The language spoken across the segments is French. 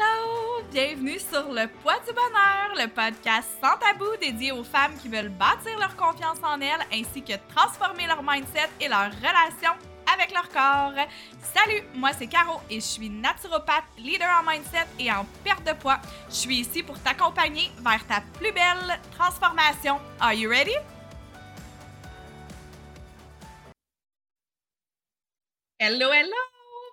Hello! Bienvenue sur Le Poids du Bonheur, le podcast sans tabou dédié aux femmes qui veulent bâtir leur confiance en elles ainsi que transformer leur mindset et leur relation avec leur corps. Salut, moi c'est Caro et je suis naturopathe, leader en mindset et en perte de poids. Je suis ici pour t'accompagner vers ta plus belle transformation. Are you ready? Hello, hello!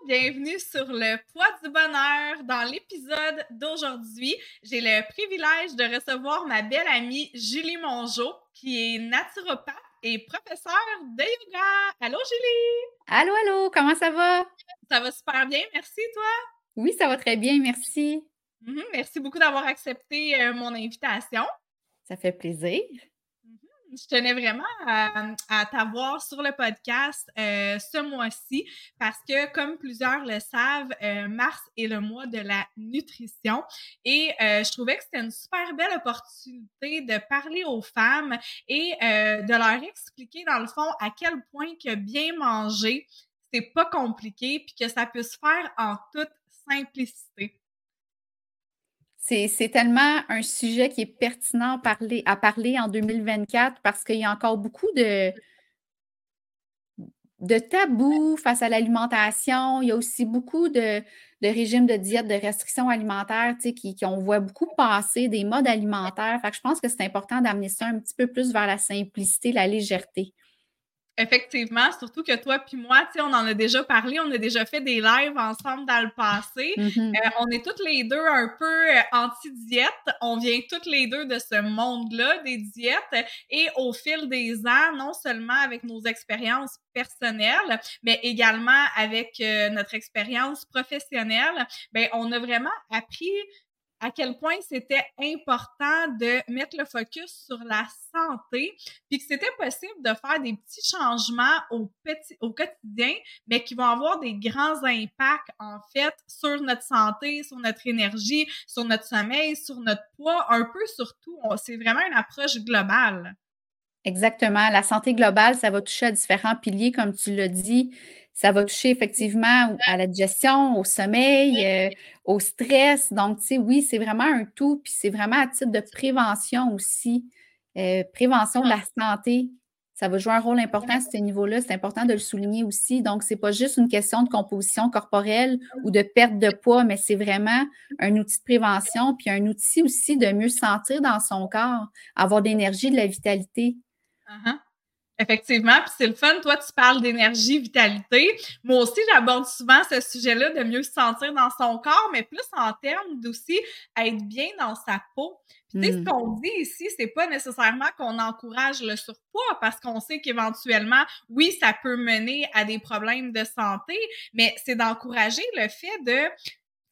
Bienvenue sur le poids du bonheur. Dans l'épisode d'aujourd'hui, j'ai le privilège de recevoir ma belle amie Julie Mongeau, qui est naturopathe et professeure de yoga. Allô Julie! Allô, allô, comment ça va? Ça va super bien, merci toi? Oui, ça va très bien, merci. Mm-hmm, merci beaucoup d'avoir accepté euh, mon invitation. Ça fait plaisir je tenais vraiment à, t'avoir sur le podcast euh, ce mois-ci parce que, comme plusieurs le savent, euh, mars est le mois de la nutrition et euh, je trouvais que c'était une super belle opportunité de parler aux femmes et de leur expliquer, dans le fond, à quel point que bien manger, c'est pas compliqué puis que ça peut se faire en toute simplicité c'est tellement un sujet qui est pertinent à parler, en 2024 parce qu'il y a encore beaucoup de, tabous face à l'alimentation. Il y a aussi beaucoup de, régimes de diète, de restrictions alimentaires, qui, qui, voit beaucoup passer des modes alimentaires. Je pense que c'est important d'amener ça un petit peu plus vers la simplicité, la légèreté. Effectivement, surtout que toi puis moi, tu sais, on en a déjà parlé, on a déjà fait des lives ensemble dans le passé. Mm-hmm. Euh, on est toutes les deux un peu euh, anti-diète. On vient toutes les deux de ce monde-là des diètes. Et au fil des ans, non seulement avec nos expériences personnelles, mais également avec euh, notre expérience professionnelle, ben on a vraiment appris à quel point c'était important de mettre le focus sur la santé, puis que c'était possible de faire des petits changements au, quotidien, mais qui vont avoir des grands impacts, en fait, sur notre santé, sur notre énergie, sur notre sommeil, sur notre poids, un peu sur tout. C'est vraiment une approche globale. Exactement. La santé globale, ça va toucher à différents piliers, comme tu l'as dit. Ça va toucher effectivement à la digestion, au sommeil, euh, au stress. Donc, tu sais, oui, c'est vraiment un tout, puis c'est vraiment à titre de prévention aussi. Euh, prévention de la santé, ça va jouer un rôle important à ce niveau-là. C'est important de le souligner aussi. Donc, ce n'est pas juste une question de composition corporelle ou de perte de poids, mais c'est vraiment un outil de prévention, puis un outil aussi de mieux sentir dans son corps, avoir de l'énergie, de la vitalité. Uh-huh. Effectivement, puis c'est le fun. Toi, tu parles d'énergie, vitalité. Moi aussi, j'aborde souvent ce sujet-là de mieux se sentir dans son corps, mais plus en termes d'aussi être bien dans sa peau. Puis, tu sais, ce hmm. qu'on dit ici, c'est pas nécessairement qu'on encourage le surpoids parce qu'on sait qu'éventuellement, oui, ça peut mener à des problèmes de santé, mais c'est d'encourager le fait de,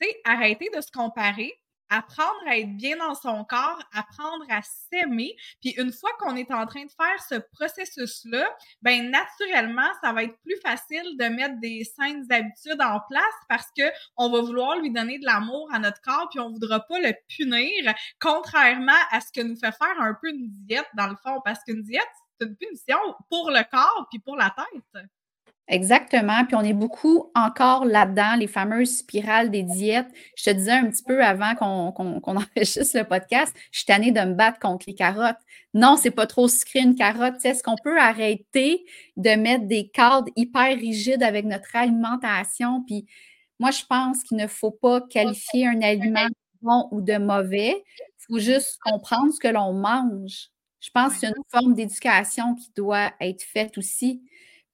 tu sais, arrêter de se comparer, apprendre à être bien dans son corps, apprendre à s'aimer. Puis une fois qu'on est en train de faire ce processus-là, ben naturellement, ça va être plus facile de mettre des saines habitudes en place parce que on va vouloir lui donner de l'amour à notre corps puis on voudra pas le punir, contrairement à ce que nous fait faire un peu une diète dans le fond, parce qu'une diète, c'est une punition pour le corps puis pour la tête. Exactement. Puis on est beaucoup encore là-dedans, les fameuses spirales des diètes. Je te disais un petit peu avant qu'on qu enregistre le podcast, je suis tannée de me battre contre les carottes. Non, c'est pas trop sucré une carotte. Est-ce qu'on peut arrêter de mettre des cadres hyper rigides avec notre alimentation? Puis moi, je pense qu'il ne faut pas qualifier un aliment de bon ou de mauvais. Il faut juste comprendre ce que l'on mange. Je pense que c'est une forme d'éducation qui doit être faite aussi.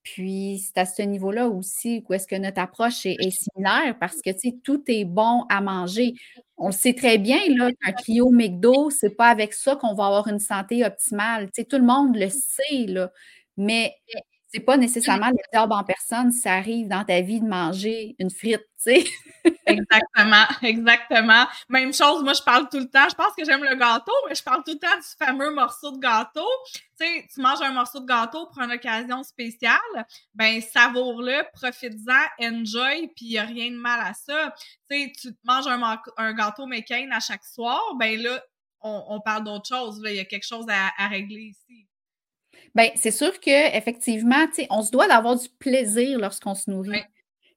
Puis c'est à ce niveau-là aussi où est-ce que notre approche est, similaire parce que tu sais, tout est bon à manger. On sait très bien là qu'un trio McDo, c'est pas avec ça qu'on va avoir une santé optimale. Tu sais, tout le monde le sait là, mais c'est pas nécessairement le job en personne ça arrive dans ta vie de manger une frite, tu sais. exactement, exactement. Même chose, moi je parle tout le temps, je pense que j'aime le gâteau, mais je parle tout le temps du fameux morceau de gâteau. Tu sais, tu manges un morceau de gâteau pour une occasion spéciale, ben savoure-le, profites-en, enjoy, puis il a rien de mal à ça. Tu sais, tu manges un, gâteau McCain à chaque soir, ben là, on, parle d'autre chose, il y a quelque chose à régler ici. Bien, c'est sûr qu'effectivement, on se doit d'avoir du plaisir lorsqu'on se nourrit.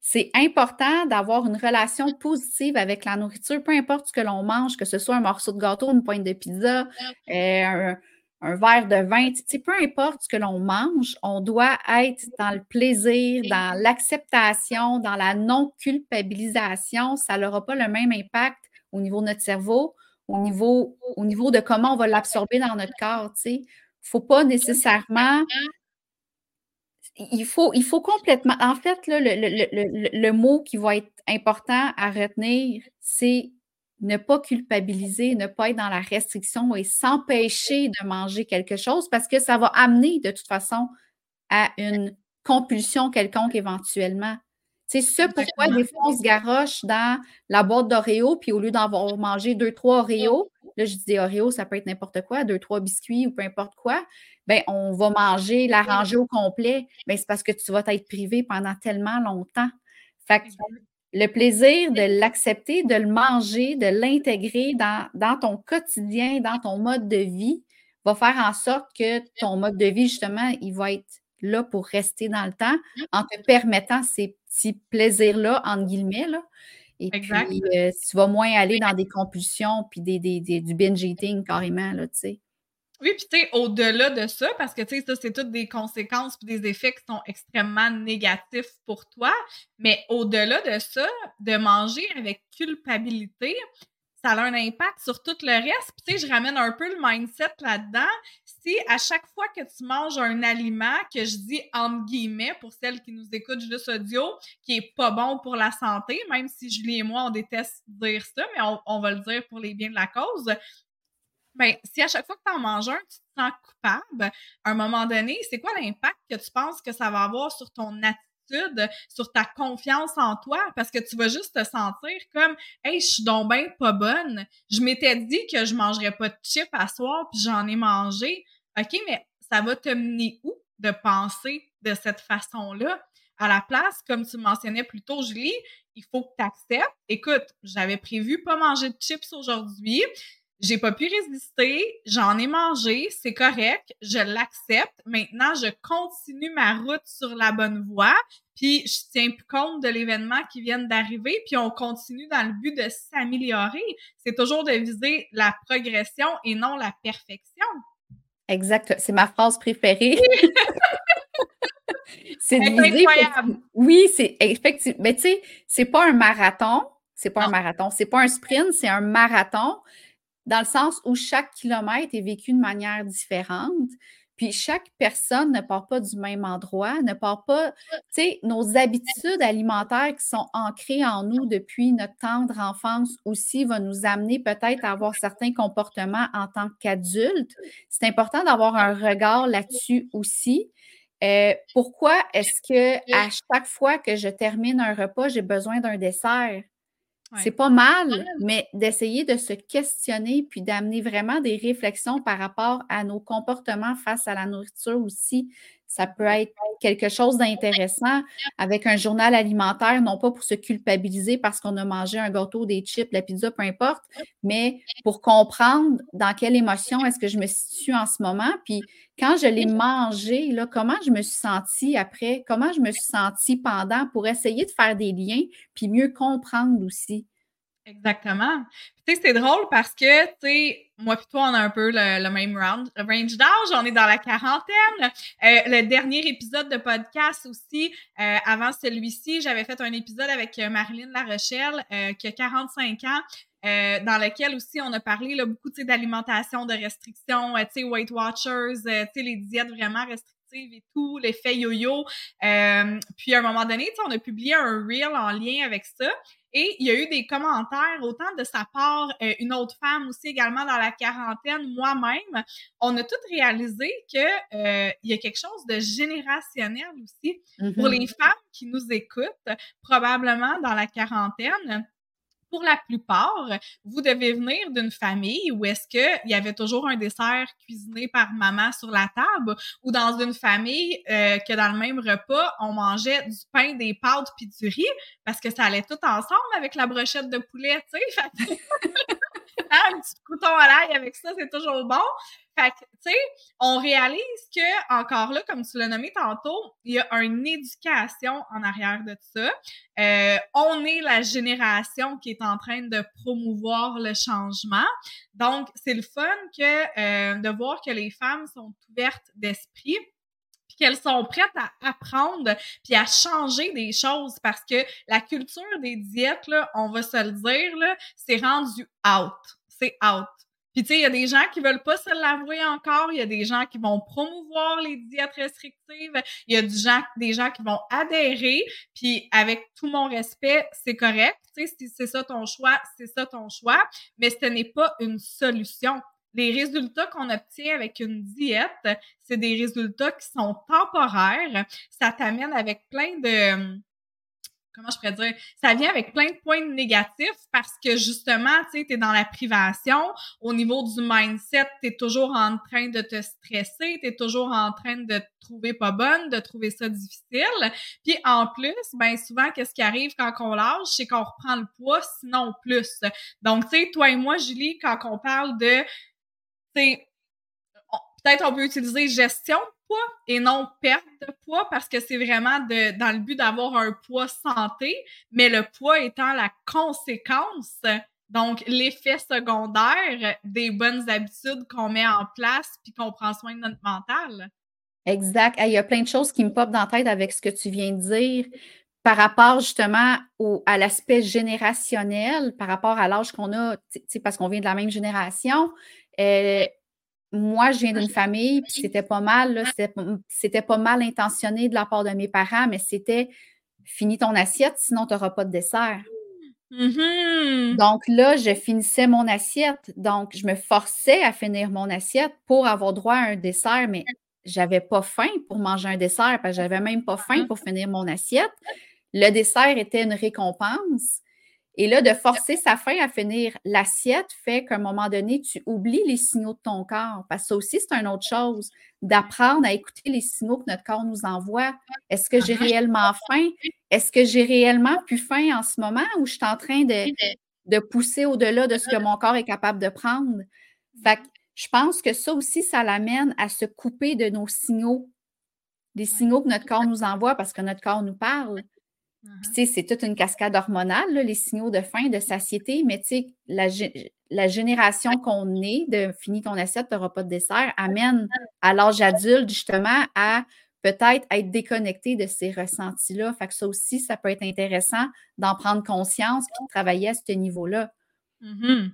c'est important d'avoir une relation positive avec la nourriture, peu importe ce que l'on mange, que ce soit un morceau de gâteau, une pointe de pizza, euh, un, verre de vin, peu importe ce que l'on mange, on doit être dans le plaisir, dans l'acceptation, dans la non-culpabilisation. Ça n'aura pas le même impact au niveau de notre cerveau, au niveau, au niveau de comment on va l'absorber dans notre corps. Faut pas nécessairement il faut, il faut complètement. En fait, le, mot qui va être important à retenir, c'est ne pas culpabiliser, ne pas être dans la restriction et s'empêcher de manger quelque chose parce que ça va amener de toute façon à une compulsion quelconque éventuellement. C'est ce pourquoi des fois on se garoche dans la boîte d'Oreo, puis au lieu d'avoir mangé deux, trois Oreos, là je dis Oreo, ça peut être n'importe quoi, deux, trois biscuits ou peu importe quoi, ben on va manger, l'arranger au complet. Ben, c'est parce que tu vas être privé pendant tellement longtemps. Fait que le plaisir de l'accepter, de le manger, de l'intégrer dans, dans ton quotidien, dans ton mode de vie, va faire en sorte que ton mode de vie, justement, il va être là pour rester dans le temps en te permettant ces petits plaisirs-là, entre guillemets. Là. Et puis, euh, tu vas moins aller dans des compulsions puis des, du binge eating carrément, là, tu sais. Oui, puis tu sais, au-delà de ça, parce que tu sais, ça, c'est toutes des conséquences puis des effets qui sont extrêmement négatifs pour toi, mais au-delà de ça, de manger avec culpabilité, ça a un impact sur tout le reste. Puis, tu sais, je ramène un peu le mindset là-dedans. Si à chaque fois que tu manges un aliment que je dis entre guillemets pour celles qui nous écoutent juste audio, qui est pas bon pour la santé, même si Julie et moi, on déteste dire ça, mais on, va le dire pour les biens de la cause, ben, si à chaque fois que tu en manges un, tu te sens coupable, à un moment donné, c'est quoi l'impact que tu penses que ça va avoir sur ton attitude, sur ta confiance en toi? Parce que tu vas juste te sentir comme, hey, je suis donc bien pas bonne. Je m'étais dit que je mangerais pas de chips à soir, puis j'en ai mangé. OK, mais ça va te mener où de penser de cette façon-là? À la place, comme tu mentionnais plus tôt, Julie, il faut que tu acceptes. Écoute, j'avais prévu pas manger de chips aujourd'hui j'ai pas pu résister, j'en ai mangé, c'est correct, je l'accepte. Maintenant, je continue ma route sur la bonne voie, puis je tiens plus compte de l'événement qui vient d'arriver, puis on continue dans le but de s'améliorer. C'est toujours de viser la progression et non la perfection. Exact, c'est ma phrase préférée. c'est incroyable. Oui, c'est effectivement. Mais tu sais, c'est pas un marathon, c'est pas un marathon, c'est pas un sprint, c'est un marathon dans le sens où chaque kilomètre est vécu de manière différente. Puis chaque personne ne part pas du même endroit, ne part pas, tu sais, nos habitudes alimentaires qui sont ancrées en nous depuis notre tendre enfance aussi vont nous amener peut-être à avoir certains comportements en tant qu'adultes. C'est important d'avoir un regard là-dessus aussi. Euh, pourquoi est-ce que à chaque fois que je termine un repas, j'ai besoin d'un dessert? C'est pas mal, mais d'essayer de se questionner puis d'amener vraiment des réflexions par rapport à nos comportements face à la nourriture aussi. Ça peut être quelque chose d'intéressant avec un journal alimentaire, non pas pour se culpabiliser parce qu'on a mangé un gâteau, des chips, la pizza, peu importe, mais pour comprendre dans quelle émotion est-ce que je me situe en ce moment. Puis quand je l'ai mangé, là, comment je me suis sentie après, comment je me suis sentie pendant pour essayer de faire des liens puis mieux comprendre aussi? Exactement. Tu sais, c'est drôle parce que, tu sais, moi et toi, on a un peu le, même round, range d'âge. On est dans la quarantaine. Euh, le dernier épisode de podcast aussi, euh, avant celui-ci, j'avais fait un épisode avec euh, Marilyn Larochelle, qui a 45 ans, dans lequel aussi on a parlé là, beaucoup d'alimentation, de restrictions, sais, Weight Watchers, sais, les diètes vraiment restrictives et tout, l'effet yo-yo. puis à un moment donné, on a publié un reel en lien avec ça. Et il y a eu des commentaires, autant de sa part, euh, une autre femme aussi également dans la quarantaine, moi-même. On a toutes réalisé que euh, il y a quelque chose de générationnel aussi pour mm-hmm. les femmes qui nous écoutent, probablement dans la quarantaine pour la plupart, vous devez venir d'une famille où est-ce qu'il y avait toujours un dessert cuisiné par maman sur la table ou dans une famille euh, que dans le même repas, on mangeait du pain, des pâtes puis du riz parce que ça allait tout ensemble avec la brochette de poulet, tu sais. un petit crouton à l'ail avec ça, c'est toujours bon. Fait que, tu sais, on réalise que, encore là, comme tu l'as nommé tantôt, il y a une éducation en arrière de ça. Euh, on est la génération qui est en train de promouvoir le changement. Donc, c'est le fun que euh, de voir que les femmes sont ouvertes d'esprit qu'elles sont prêtes à apprendre puis à changer des choses parce que la culture des diètes là, on va se le dire là, c'est rendu out. C'est out. Puis tu sais, il y a des gens qui veulent pas se l'avouer encore, il y a des gens qui vont promouvoir les diètes restrictives, il y a gens, des gens qui vont adhérer, puis avec tout mon respect, c'est correct, tu sais, si c'est ça ton choix, c'est ça ton choix, mais ce n'est pas une solution. Les résultats qu'on obtient avec une diète, c'est des résultats qui sont temporaires. Ça t'amène avec plein de comment je pourrais dire, ça vient avec plein de points négatifs parce que justement, tu sais, tu es dans la privation. Au niveau du mindset, tu es toujours en train de te stresser, tu es toujours en train de te trouver pas bonne, de trouver ça difficile. Puis en plus, ben souvent, qu'est-ce qui arrive quand on lâche, c'est qu'on reprend le poids, sinon plus. Donc, tu sais, toi et moi, Julie, quand on parle de, tu sais, peut-être on peut utiliser gestion et non perte de poids parce que c'est vraiment de, dans le but d'avoir un poids santé, mais le poids étant la conséquence, donc l'effet secondaire des bonnes habitudes qu'on met en place puis qu'on prend soin de notre mental. Exact. Il y a plein de choses qui me popent dans la tête avec ce que tu viens de dire par rapport justement au, à l'aspect générationnel, par rapport à l'âge qu'on a, parce qu'on vient de la même génération. Euh, moi, je viens d'une famille, puis c'était pas mal, c'était pas mal intentionné de la part de mes parents, mais c'était finis ton assiette, sinon tu n'auras pas de dessert. Mm-hmm. Donc là, je finissais mon assiette. Donc, je me forçais à finir mon assiette pour avoir droit à un dessert, mais j'avais pas faim pour manger un dessert parce que j'avais même pas faim pour finir mon assiette. Le dessert était une récompense. Et là, de forcer sa faim à finir l'assiette fait qu'à un moment donné, tu oublies les signaux de ton corps. Parce que ça aussi, c'est une autre chose, d'apprendre à écouter les signaux que notre corps nous envoie. Est-ce que j'ai réellement faim? Est-ce que j'ai réellement plus faim en ce moment ou je suis en train de, de pousser au-delà de ce que mon corps est capable de prendre? Fait que je pense que ça aussi, ça l'amène à se couper de nos signaux, des signaux que notre corps nous envoie parce que notre corps nous parle. Uh-huh. c'est toute une cascade hormonale, les signaux de faim, de satiété, mais la, la génération qu'on est de fini ton assiette, tu n'auras pas de dessert, amène à l'âge adulte justement à peut-être être déconnecté de ces ressentis-là. Fait que ça aussi, ça peut être intéressant d'en prendre conscience et de travailler à ce niveau-là. Mm-hmm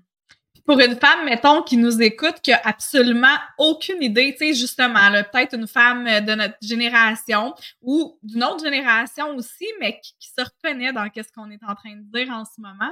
pour une femme, mettons, qui nous écoute, qui a absolument aucune idée, tu sais, justement, peut-être une femme de notre génération ou d'une autre génération aussi, mais qui, se reconnaît dans ce qu'on est en train de dire en ce moment,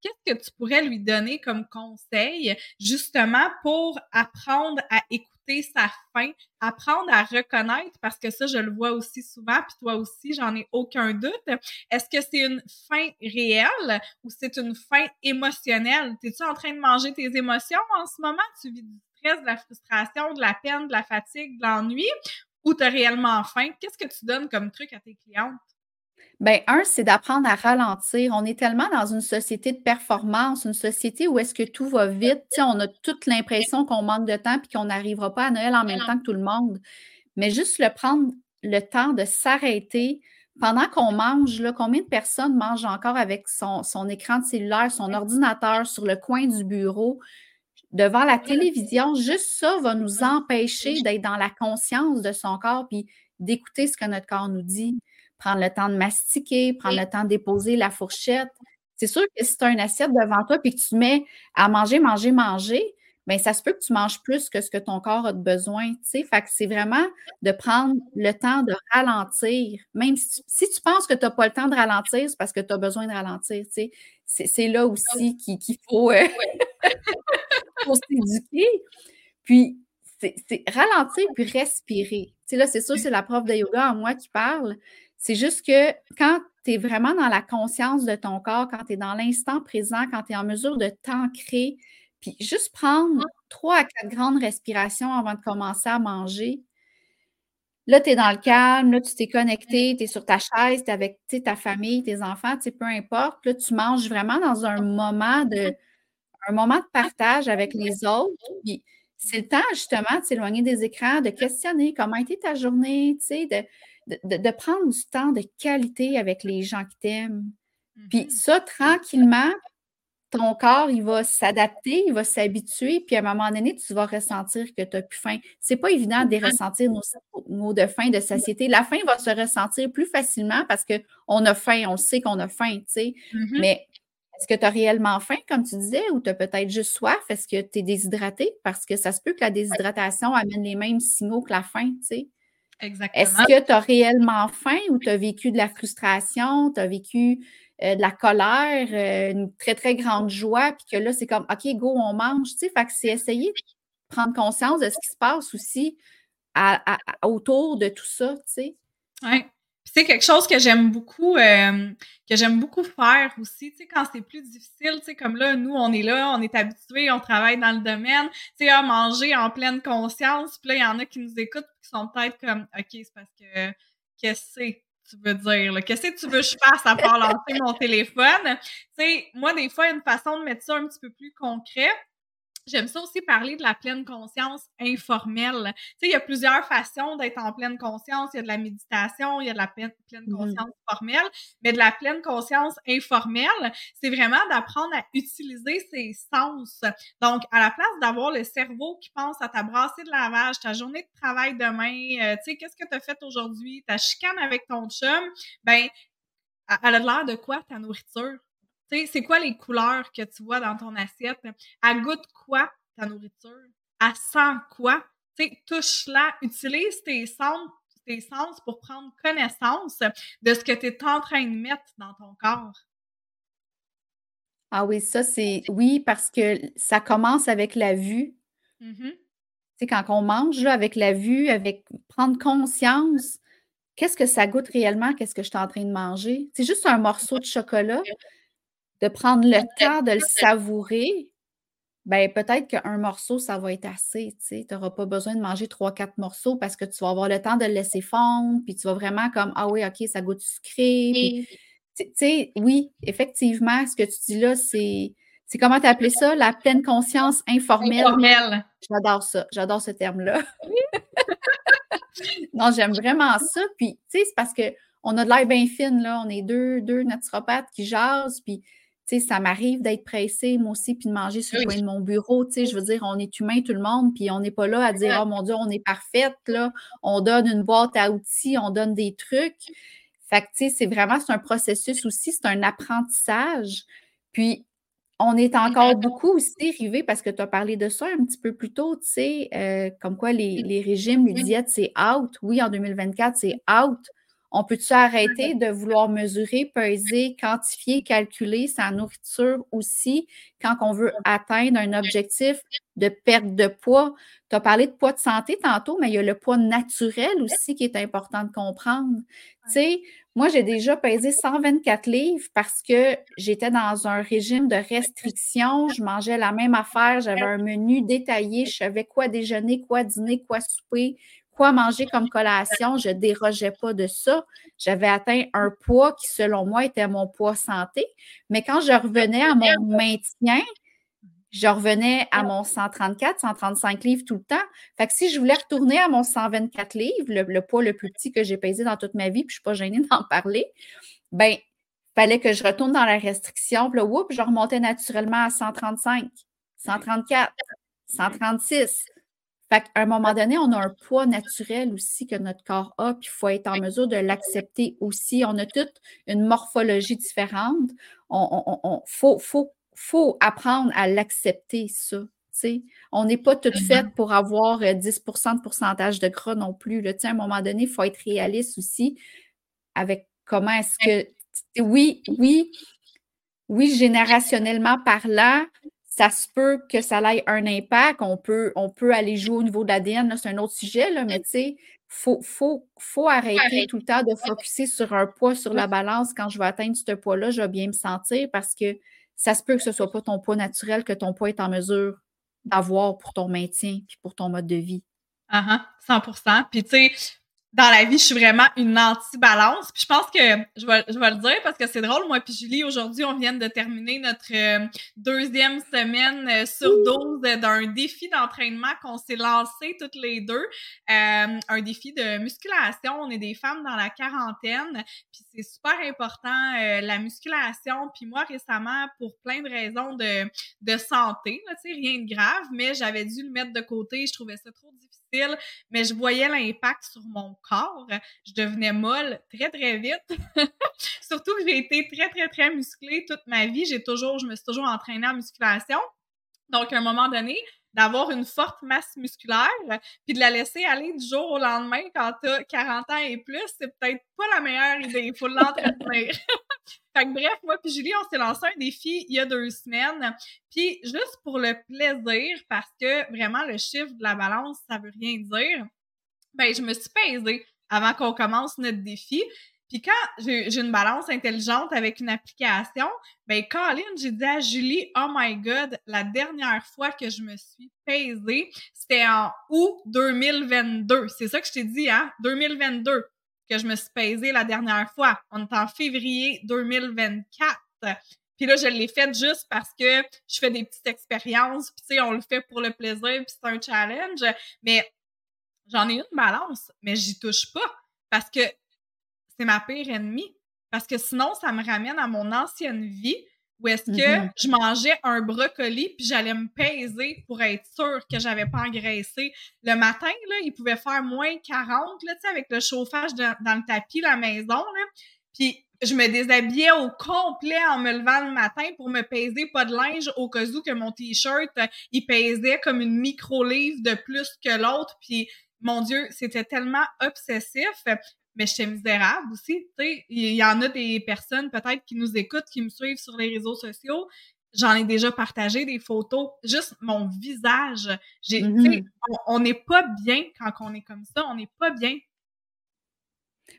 qu'est-ce que tu pourrais lui donner comme conseil, justement, pour apprendre à écouter sa faim, apprendre à reconnaître, parce que ça, je le vois aussi souvent, puis toi aussi, j'en ai aucun doute. Est-ce que c'est une faim réelle ou c'est une faim émotionnelle? Es-tu en train de manger tes émotions en ce moment? Tu vis du stress, de la frustration, de la peine, de la fatigue, de l'ennui? Ou tu as réellement faim? Qu'est-ce que tu donnes comme truc à tes clientes? Bien, un, c'est d'apprendre à ralentir. On est tellement dans une société de performance, une société où est-ce que tout va vite. on a toute l'impression qu'on manque de temps et qu'on n'arrivera pas à Noël en même temps que tout le monde. Mais juste le prendre le temps de s'arrêter pendant qu'on mange, combien de personnes mangent encore avec son, son écran de cellulaire, son ordinateur sur le coin du bureau, devant la télévision? Juste ça va nous empêcher d'être dans la conscience de son corps puis d'écouter ce que notre corps nous dit prendre le temps de mastiquer, prendre le temps de déposer la fourchette. C'est sûr que si tu as une assiette devant toi et que tu mets à manger, manger, manger, bien, ça se peut que tu manges plus que ce que ton corps a besoin. Fait que c'est vraiment de prendre le temps de ralentir. Même si, tu penses que tu n'as pas le temps de ralentir, c'est parce que tu as besoin de ralentir. C'est là aussi qu'il faut, euh, faut s'éduquer. Puis, c'est ralentir puis respirer. là, c'est sûr, c'est la prof de yoga en moi qui parle, c'est juste que quand tu es vraiment dans la conscience de ton corps, quand tu es dans l'instant présent, quand tu es en mesure de t'ancrer, puis juste prendre trois à quatre grandes respirations avant de commencer à manger. Là, tu es dans le calme, là, tu t'es connecté, tu es sur ta chaise, tu es avec ta famille, tes enfants, peu importe. Là, tu manges vraiment dans un moment de un moment de partage avec les autres. Puis c'est le temps justement de s'éloigner des écrans, de questionner comment a été ta journée, tu sais, de, de, prendre du temps de qualité avec les gens qui t'aiment. Puis mm-hmm. ça, tranquillement, ton corps, il va s'adapter, il va s'habituer, puis à un moment donné, tu vas ressentir que tu n'as plus faim. C'est pas évident de ressentir nos mots de faim, de satiété. La faim va se ressentir plus facilement parce qu'on a faim, on sait qu'on a faim, tu sais. Mm-hmm. Mais est-ce que tu as réellement faim, comme tu disais, ou tu as peut-être juste soif? Est-ce que tu es déshydraté? Parce que ça se peut que la déshydratation amène les mêmes signaux que la faim, tu sais. Exactement. Est-ce que tu as réellement faim ou tu as vécu de la frustration, tu as vécu euh, de la colère, euh, une très, très grande joie, puis que là, c'est comme, OK, go, on mange, tu sais? Fait que c'est essayer de prendre conscience de ce qui se passe aussi autour de tout ça, tu sais? Oui. C'est quelque chose que j'aime beaucoup, euh, que j'aime beaucoup faire aussi, tu sais, quand c'est plus difficile, tu sais, comme là, nous, on est là, on est habitués, on travaille dans le domaine, tu sais, à manger en pleine conscience, puis là, il y en a qui nous écoutent, qui sont peut-être comme, OK, c'est parce que, qu'est-ce que tu veux dire? Qu'est-ce que tu veux que je fasse à part lancer mon téléphone? Tu sais, moi, des fois, une façon de mettre ça un petit peu plus concret, J'aime ça aussi parler de la pleine conscience informelle. Tu sais, il y a plusieurs façons d'être en pleine conscience. Il y a de la méditation, il y a de la pleine, mmh conscience formelle, mais de la pleine conscience informelle, c'est vraiment d'apprendre à utiliser ses sens. Donc, à la place d'avoir le cerveau qui pense à ta brassée de lavage, ta journée de travail demain, euh, tu sais, qu'est-ce que tu as fait aujourd'hui, ta chicane avec ton chum, ben, elle a l'air de quoi ta nourriture? C'est quoi les couleurs que tu vois dans ton assiette? Elle goûte quoi ta nourriture? Elle sent quoi? Tu touche-la, utilise tes sens, tes sens pour prendre connaissance de ce que tu es en train de mettre dans ton corps. Ah oui, ça c'est oui, parce que ça commence avec la vue. Mm-hmm. quand on mange avec la vue, avec prendre conscience, qu'est-ce que ça goûte réellement, qu'est-ce que je suis en train de manger? C'est juste un morceau de chocolat de prendre le temps de le savourer, ben peut-être qu'un morceau, ça va être assez. Tu n'auras pas besoin de manger trois, quatre morceaux parce que tu vas avoir le temps de le laisser fondre, puis tu vas vraiment comme Ah oui, OK, ça goûte sucré. Oui, effectivement, ce que tu dis là, c'est. C'est comment tu appelé ça? La pleine conscience informelle. Informelle. J'adore ça. J'adore ce terme-là. non, j'aime vraiment ça. Puis, tu sais, c'est parce qu'on a de l'air bien fine, là. On est deux, deux naturopathes qui jasent. Puis, ça m'arrive d'être pressée, moi aussi, puis de manger sur le coin de mon bureau. Tu sais, je veux dire, on est humain, tout le monde, puis on n'est pas là à dire, oh mon Dieu, on est parfaite, là. On donne une boîte à outils, on donne des trucs. Fait que, tu sais, c'est vraiment, c'est un processus aussi, c'est un apprentissage. Puis, on est encore beaucoup aussi arrivé, parce que tu as parlé de ça un petit peu plus tôt, tu sais, euh, comme quoi les, les régimes, les diètes, c'est out. Oui, en 2024, c'est out. On peut-tu arrêter de vouloir mesurer, peser, quantifier, calculer sa nourriture aussi quand on veut atteindre un objectif de perte de poids? Tu as parlé de poids de santé tantôt, mais il y a le poids naturel aussi qui est important de comprendre. Tu sais, moi, j'ai déjà pesé 124 livres parce que j'étais dans un régime de restriction. Je mangeais la même affaire. J'avais un menu détaillé. Je savais quoi déjeuner, quoi dîner, quoi souper, quoi manger comme collation, je dérogeais pas de ça. J'avais atteint un poids qui, selon moi, était mon poids santé. Mais quand je revenais à mon maintien, je revenais à mon 134, 135 livres tout le temps. Fait que si je voulais retourner à mon 124 livres, le, poids le plus petit que j'ai pesé dans toute ma vie, puis je suis pas gênée d'en parler, ben, fallait que je retourne dans la restriction. Puis là, je remontais naturellement à 135, 134, 136. Fait qu'à un moment donné, on a un poids naturel aussi que notre corps a, puis il faut être en mesure de l'accepter aussi. On a toute une morphologie différente. On, faut, faut, apprendre à l'accepter, ça. On n'est pas toutes faites pour avoir 10% euh, de pourcentage de gras non plus. Là. À un moment donné, il faut être réaliste aussi avec comment est-ce que. Oui, oui, oui, générationnellement parlant, ça se peut que ça ait un impact. On peut, on peut aller jouer au niveau de l'ADN, c'est un autre sujet, là, mais tu sais, il faut, faut, faut, arrêter tout le temps de focuser sur un poids sur la balance. Quand je vais atteindre ce poids-là, je vais bien me sentir parce que ça se peut que ce ne soit pas ton poids naturel que ton poids est en mesure d'avoir pour ton maintien et pour ton mode de vie. Uh -huh, 100 Puis, tu sais, dans la vie, je suis vraiment une anti-balance. Puis je pense que je vais, je vais le dire parce que c'est drôle. Moi puis Julie, aujourd'hui, on vient de terminer notre euh, deuxième semaine euh, sur 12 d'un défi d'entraînement qu'on s'est lancé toutes les deux. Euh, un défi de musculation. On est des femmes dans la quarantaine. Puis c'est super important, la musculation. Puis moi, récemment, pour plein de raisons de, de santé, tu sais, rien de grave, mais j'avais dû le mettre de côté. Je trouvais ça trop difficile mais je voyais l'impact sur mon corps. Je devenais molle très, très vite. Surtout que j'ai été très, très, très musclée toute ma vie. J'ai toujours, je me suis toujours entraînée en musculation. Donc, à un moment donné, d'avoir une forte masse musculaire, puis de la laisser aller du jour au lendemain quand tu as 40 ans et plus, c'est peut-être pas la meilleure idée. Il faut l'entretenir. fait que bref, moi puis Julie, on s'est lancé un défi il y a deux semaines. Puis juste pour le plaisir, parce que vraiment le chiffre de la balance, ça veut rien dire, ben je me suis pesée avant qu'on commence notre défi. Puis quand j'ai une balance intelligente avec une application, ben Colin, j'ai dit à Julie, oh my god, la dernière fois que je me suis pesée, c'était en août 2022. C'est ça que je t'ai dit, hein? 2022 que je me suis pesée la dernière fois. On est en février 2024. Puis là, je l'ai fait juste parce que je fais des petites expériences, puis tu sais, on le fait pour le plaisir, puis c'est un challenge. Mais j'en ai une balance, mais j'y touche pas parce que c'est ma pire ennemie. Parce que sinon, ça me ramène à mon ancienne vie où est-ce que mm-hmm. je mangeais un brocoli puis j'allais me peser pour être sûre que j'avais pas engraissé. Le matin, là, il pouvait faire moins 40, là, avec le chauffage dans le tapis, la maison, là. Puis je me déshabillais au complet en me levant le matin pour me peser pas de linge au cas où que mon t-shirt, il pesait comme une micro-livre de plus que l'autre. Puis mon Dieu, c'était tellement obsessif mais j'étais misérable aussi. Tu sais, il y en a des personnes peut-être qui nous écoutent, qui me suivent sur les réseaux sociaux. J'en ai déjà partagé des photos. Juste mon visage. J'ai, mm-hmm. on n'est pas bien quand on est comme ça. On n'est pas bien.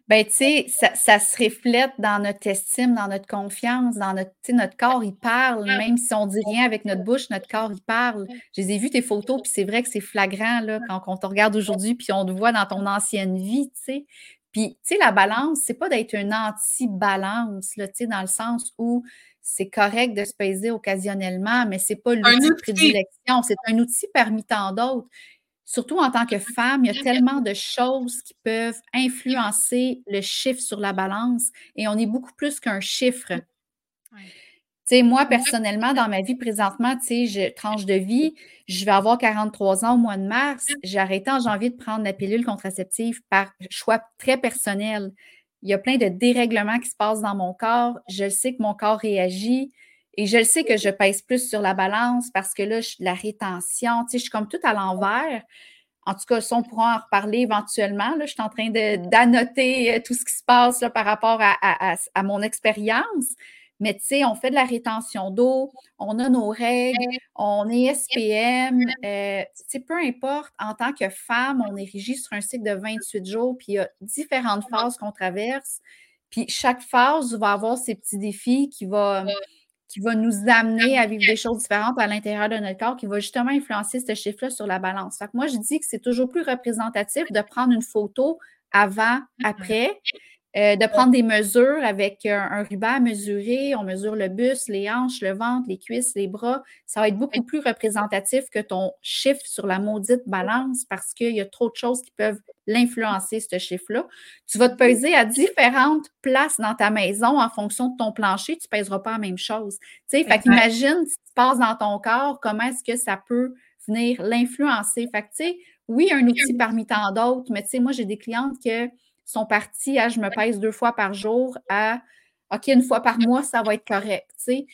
Ben, tu sais, ça, ça, se reflète dans notre estime, dans notre confiance, dans notre, notre corps, il parle. Même si on dit rien avec notre bouche, notre corps, il parle. Je les ai vues, tes photos, puis c'est vrai que c'est flagrant, là, quand on te regarde aujourd'hui, puis on te voit dans ton ancienne vie, tu sais. Puis, tu sais, la balance, c'est pas d'être une anti-balance, tu sais, dans le sens où c'est correct de se peser occasionnellement, mais c'est pas l'outil de prédilection, c'est un outil parmi tant d'autres. Surtout en tant que femme, il y a tellement de choses qui peuvent influencer le chiffre sur la balance et on est beaucoup plus qu'un chiffre. Sais, moi, personnellement, dans ma vie présentement, tu sais, je tranche de vie, je vais avoir 43 ans au mois de mars. J'ai arrêté en janvier de prendre la pilule contraceptive par choix très personnel. Il y a plein de dérèglements qui se passent dans mon corps. Je sais que mon corps réagit et je le sais que je pèse plus sur la balance parce que là, je, la rétention, tu sais, je suis comme tout à l'envers. En tout cas, ça, on pourra en reparler éventuellement. Là, je suis en train d'annoter euh, tout ce qui se passe là, par rapport à, à mon expérience. Mais tu sais, on fait de la rétention d'eau, on a nos règles, on est SPM. Euh, tu sais, peu importe, en tant que femme, on est régi sur un cycle de 28 jours, puis il y a différentes phases qu'on traverse. Puis chaque phase va avoir ses petits défis qui va nous amener à vivre des choses différentes à l'intérieur de notre corps, qui va justement influencer ce chiffre-là sur la balance. Fait que moi, je dis que c'est toujours plus représentatif de prendre une photo avant, après, euh, de prendre des mesures avec un, ruban à mesurer. On mesure le buste, les hanches, le ventre, les cuisses, les bras. Ça va être beaucoup plus représentatif que ton chiffre sur la maudite balance parce qu'il y a trop de choses qui peuvent l'influencer, ce chiffre-là. Tu vas te peser à différentes places dans ta maison en fonction de ton plancher. Tu ne pèseras pas la même chose. Tu sais, fait qu'imagine ce qui se passe dans ton corps, comment est-ce que ça peut venir l'influencer. Fait que, tu sais, oui, un outil parmi tant d'autres, mais tu sais, moi, j'ai des clientes que sont partis à je me pèse deux fois par jour à OK, une fois par mois, ça va être correct. Sais.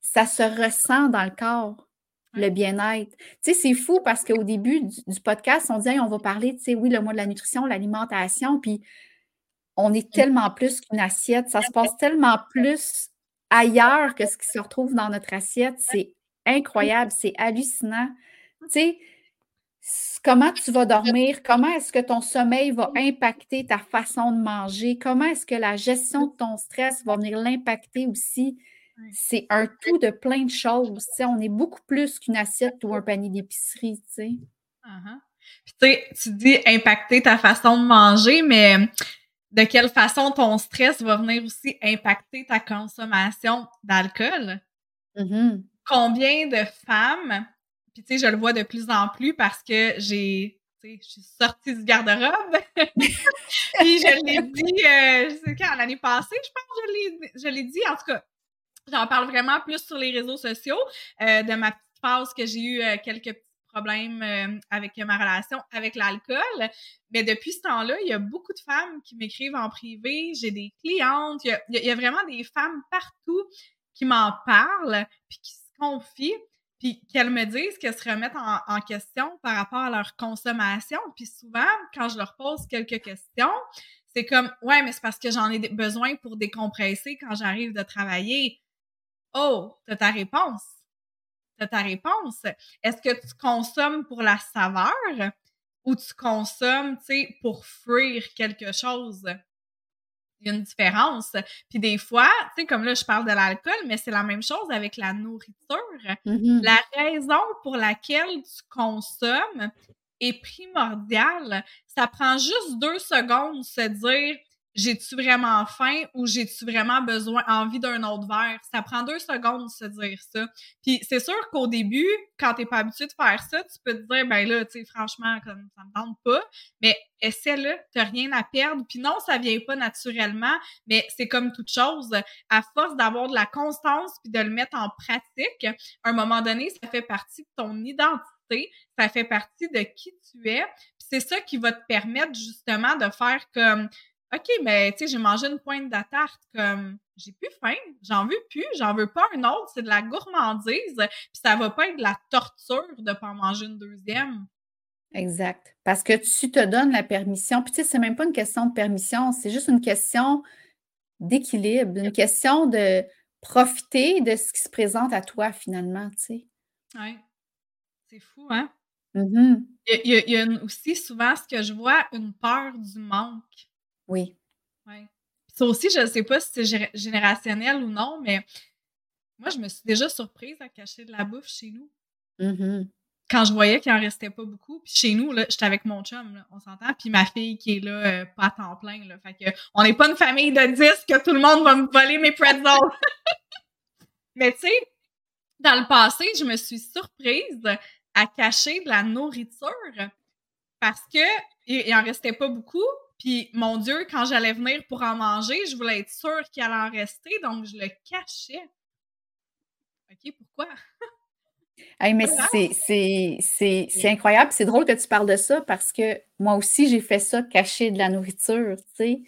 ça se ressent dans le corps, le bien-être. C'est fou parce qu'au début du, podcast, on dit on va parler, oui, le mois de la nutrition, l'alimentation, puis on est tellement plus qu'une assiette. Ça se passe tellement plus ailleurs que ce qui se retrouve dans notre assiette. C'est incroyable, c'est hallucinant. Tu sais, comment tu vas dormir, comment est-ce que ton sommeil va impacter ta façon de manger, comment est-ce que la gestion de ton stress va venir l'impacter aussi? C'est un tout de plein de choses. on est beaucoup plus qu'une assiette ou un panier d'épicerie. Uh-huh. Puis tu sais, tu dis impacter ta façon de manger, mais de quelle façon ton stress va venir aussi impacter ta consommation d'alcool? Mm-hmm. Combien de femmes, puis tu sais, je le vois de plus en plus parce que j'ai je suis sortie du garde-robe. puis je l'ai dit, euh, je sais quand, l'année passée, je pense que je l'ai dit. En tout cas, j'en parle vraiment plus sur les réseaux sociaux euh, de ma petite phase que j'ai eu euh, quelques petits problèmes euh, avec ma relation avec l'alcool. Mais depuis ce temps-là, il y a beaucoup de femmes qui m'écrivent en privé. J'ai des clientes. Il y, a, vraiment des femmes partout qui m'en parlent puis qui se confient puis qu'elles me disent qu'elles se remettent en, question par rapport à leur consommation. Puis souvent, quand je leur pose quelques questions, c'est comme ouais, mais c'est parce que j'en ai besoin pour décompresser quand j'arrive de travailler. Oh, t'as ta réponse. T'as ta réponse. Est-ce que tu consommes pour la saveur ou tu consommes, tu sais, pour fuir quelque chose? Il y a une différence. Puis des fois, tu sais, comme là, je parle de l'alcool, mais c'est la même chose avec la nourriture. Mm-hmm. La raison pour laquelle tu consommes est primordiale. Ça prend juste deux secondes de se dire j'ai-tu vraiment faim ou j'ai-tu vraiment besoin, envie d'un autre verre? Ça prend deux secondes de se dire ça. Puis c'est sûr qu'au début, quand t'es pas habitué de faire ça, tu peux te dire, ben là, tu sais, franchement, comme ça me tente pas, mais essaie-le, t'as rien à perdre. Puis non, ça vient pas naturellement, mais c'est comme toute chose. À force d'avoir de la constance puis de le mettre en pratique, à un moment donné, ça fait partie de ton identité, ça fait partie de qui tu es. Puis c'est ça qui va te permettre justement de faire comme OK, mais tu sais, j'ai mangé une pointe de tarte comme j'ai plus faim, j'en veux plus, j'en veux pas un autre, c'est de la gourmandise, puis ça va pas être de la torture de pas en manger une deuxième. Exact. Parce que tu te donnes la permission. Puis tu sais, c'est même pas une question de permission, c'est juste une question d'équilibre, une question de profiter de ce qui se présente à toi finalement, tu sais. Oui. C'est fou, hein? Mm-hmm. Il y a, aussi souvent ce que je vois, une peur du manque. Oui. Ouais. Ça aussi, je ne sais pas si c'est générationnel ou non, mais moi, je me suis déjà surprise à cacher de la bouffe chez nous. Mm-hmm. Quand je voyais qu'il n'en restait pas beaucoup. Puis chez nous, là, j'étais avec mon chum, on s'entend, puis ma fille qui est là, euh, pas à temps plein. Là, fait que on n'est pas une famille de 10 que tout le monde va me voler mes pretzels. mais tu sais, dans le passé, je me suis surprise à cacher de la nourriture parce que il en restait pas beaucoup, puis, mon Dieu, quand j'allais venir pour en manger, je voulais être sûre qu'il allait en rester, donc je le cachais. OK, pourquoi? hey, mais c'est incroyable. C'est drôle que tu parles de ça parce que moi aussi, j'ai fait ça, cacher de la nourriture, tu sais.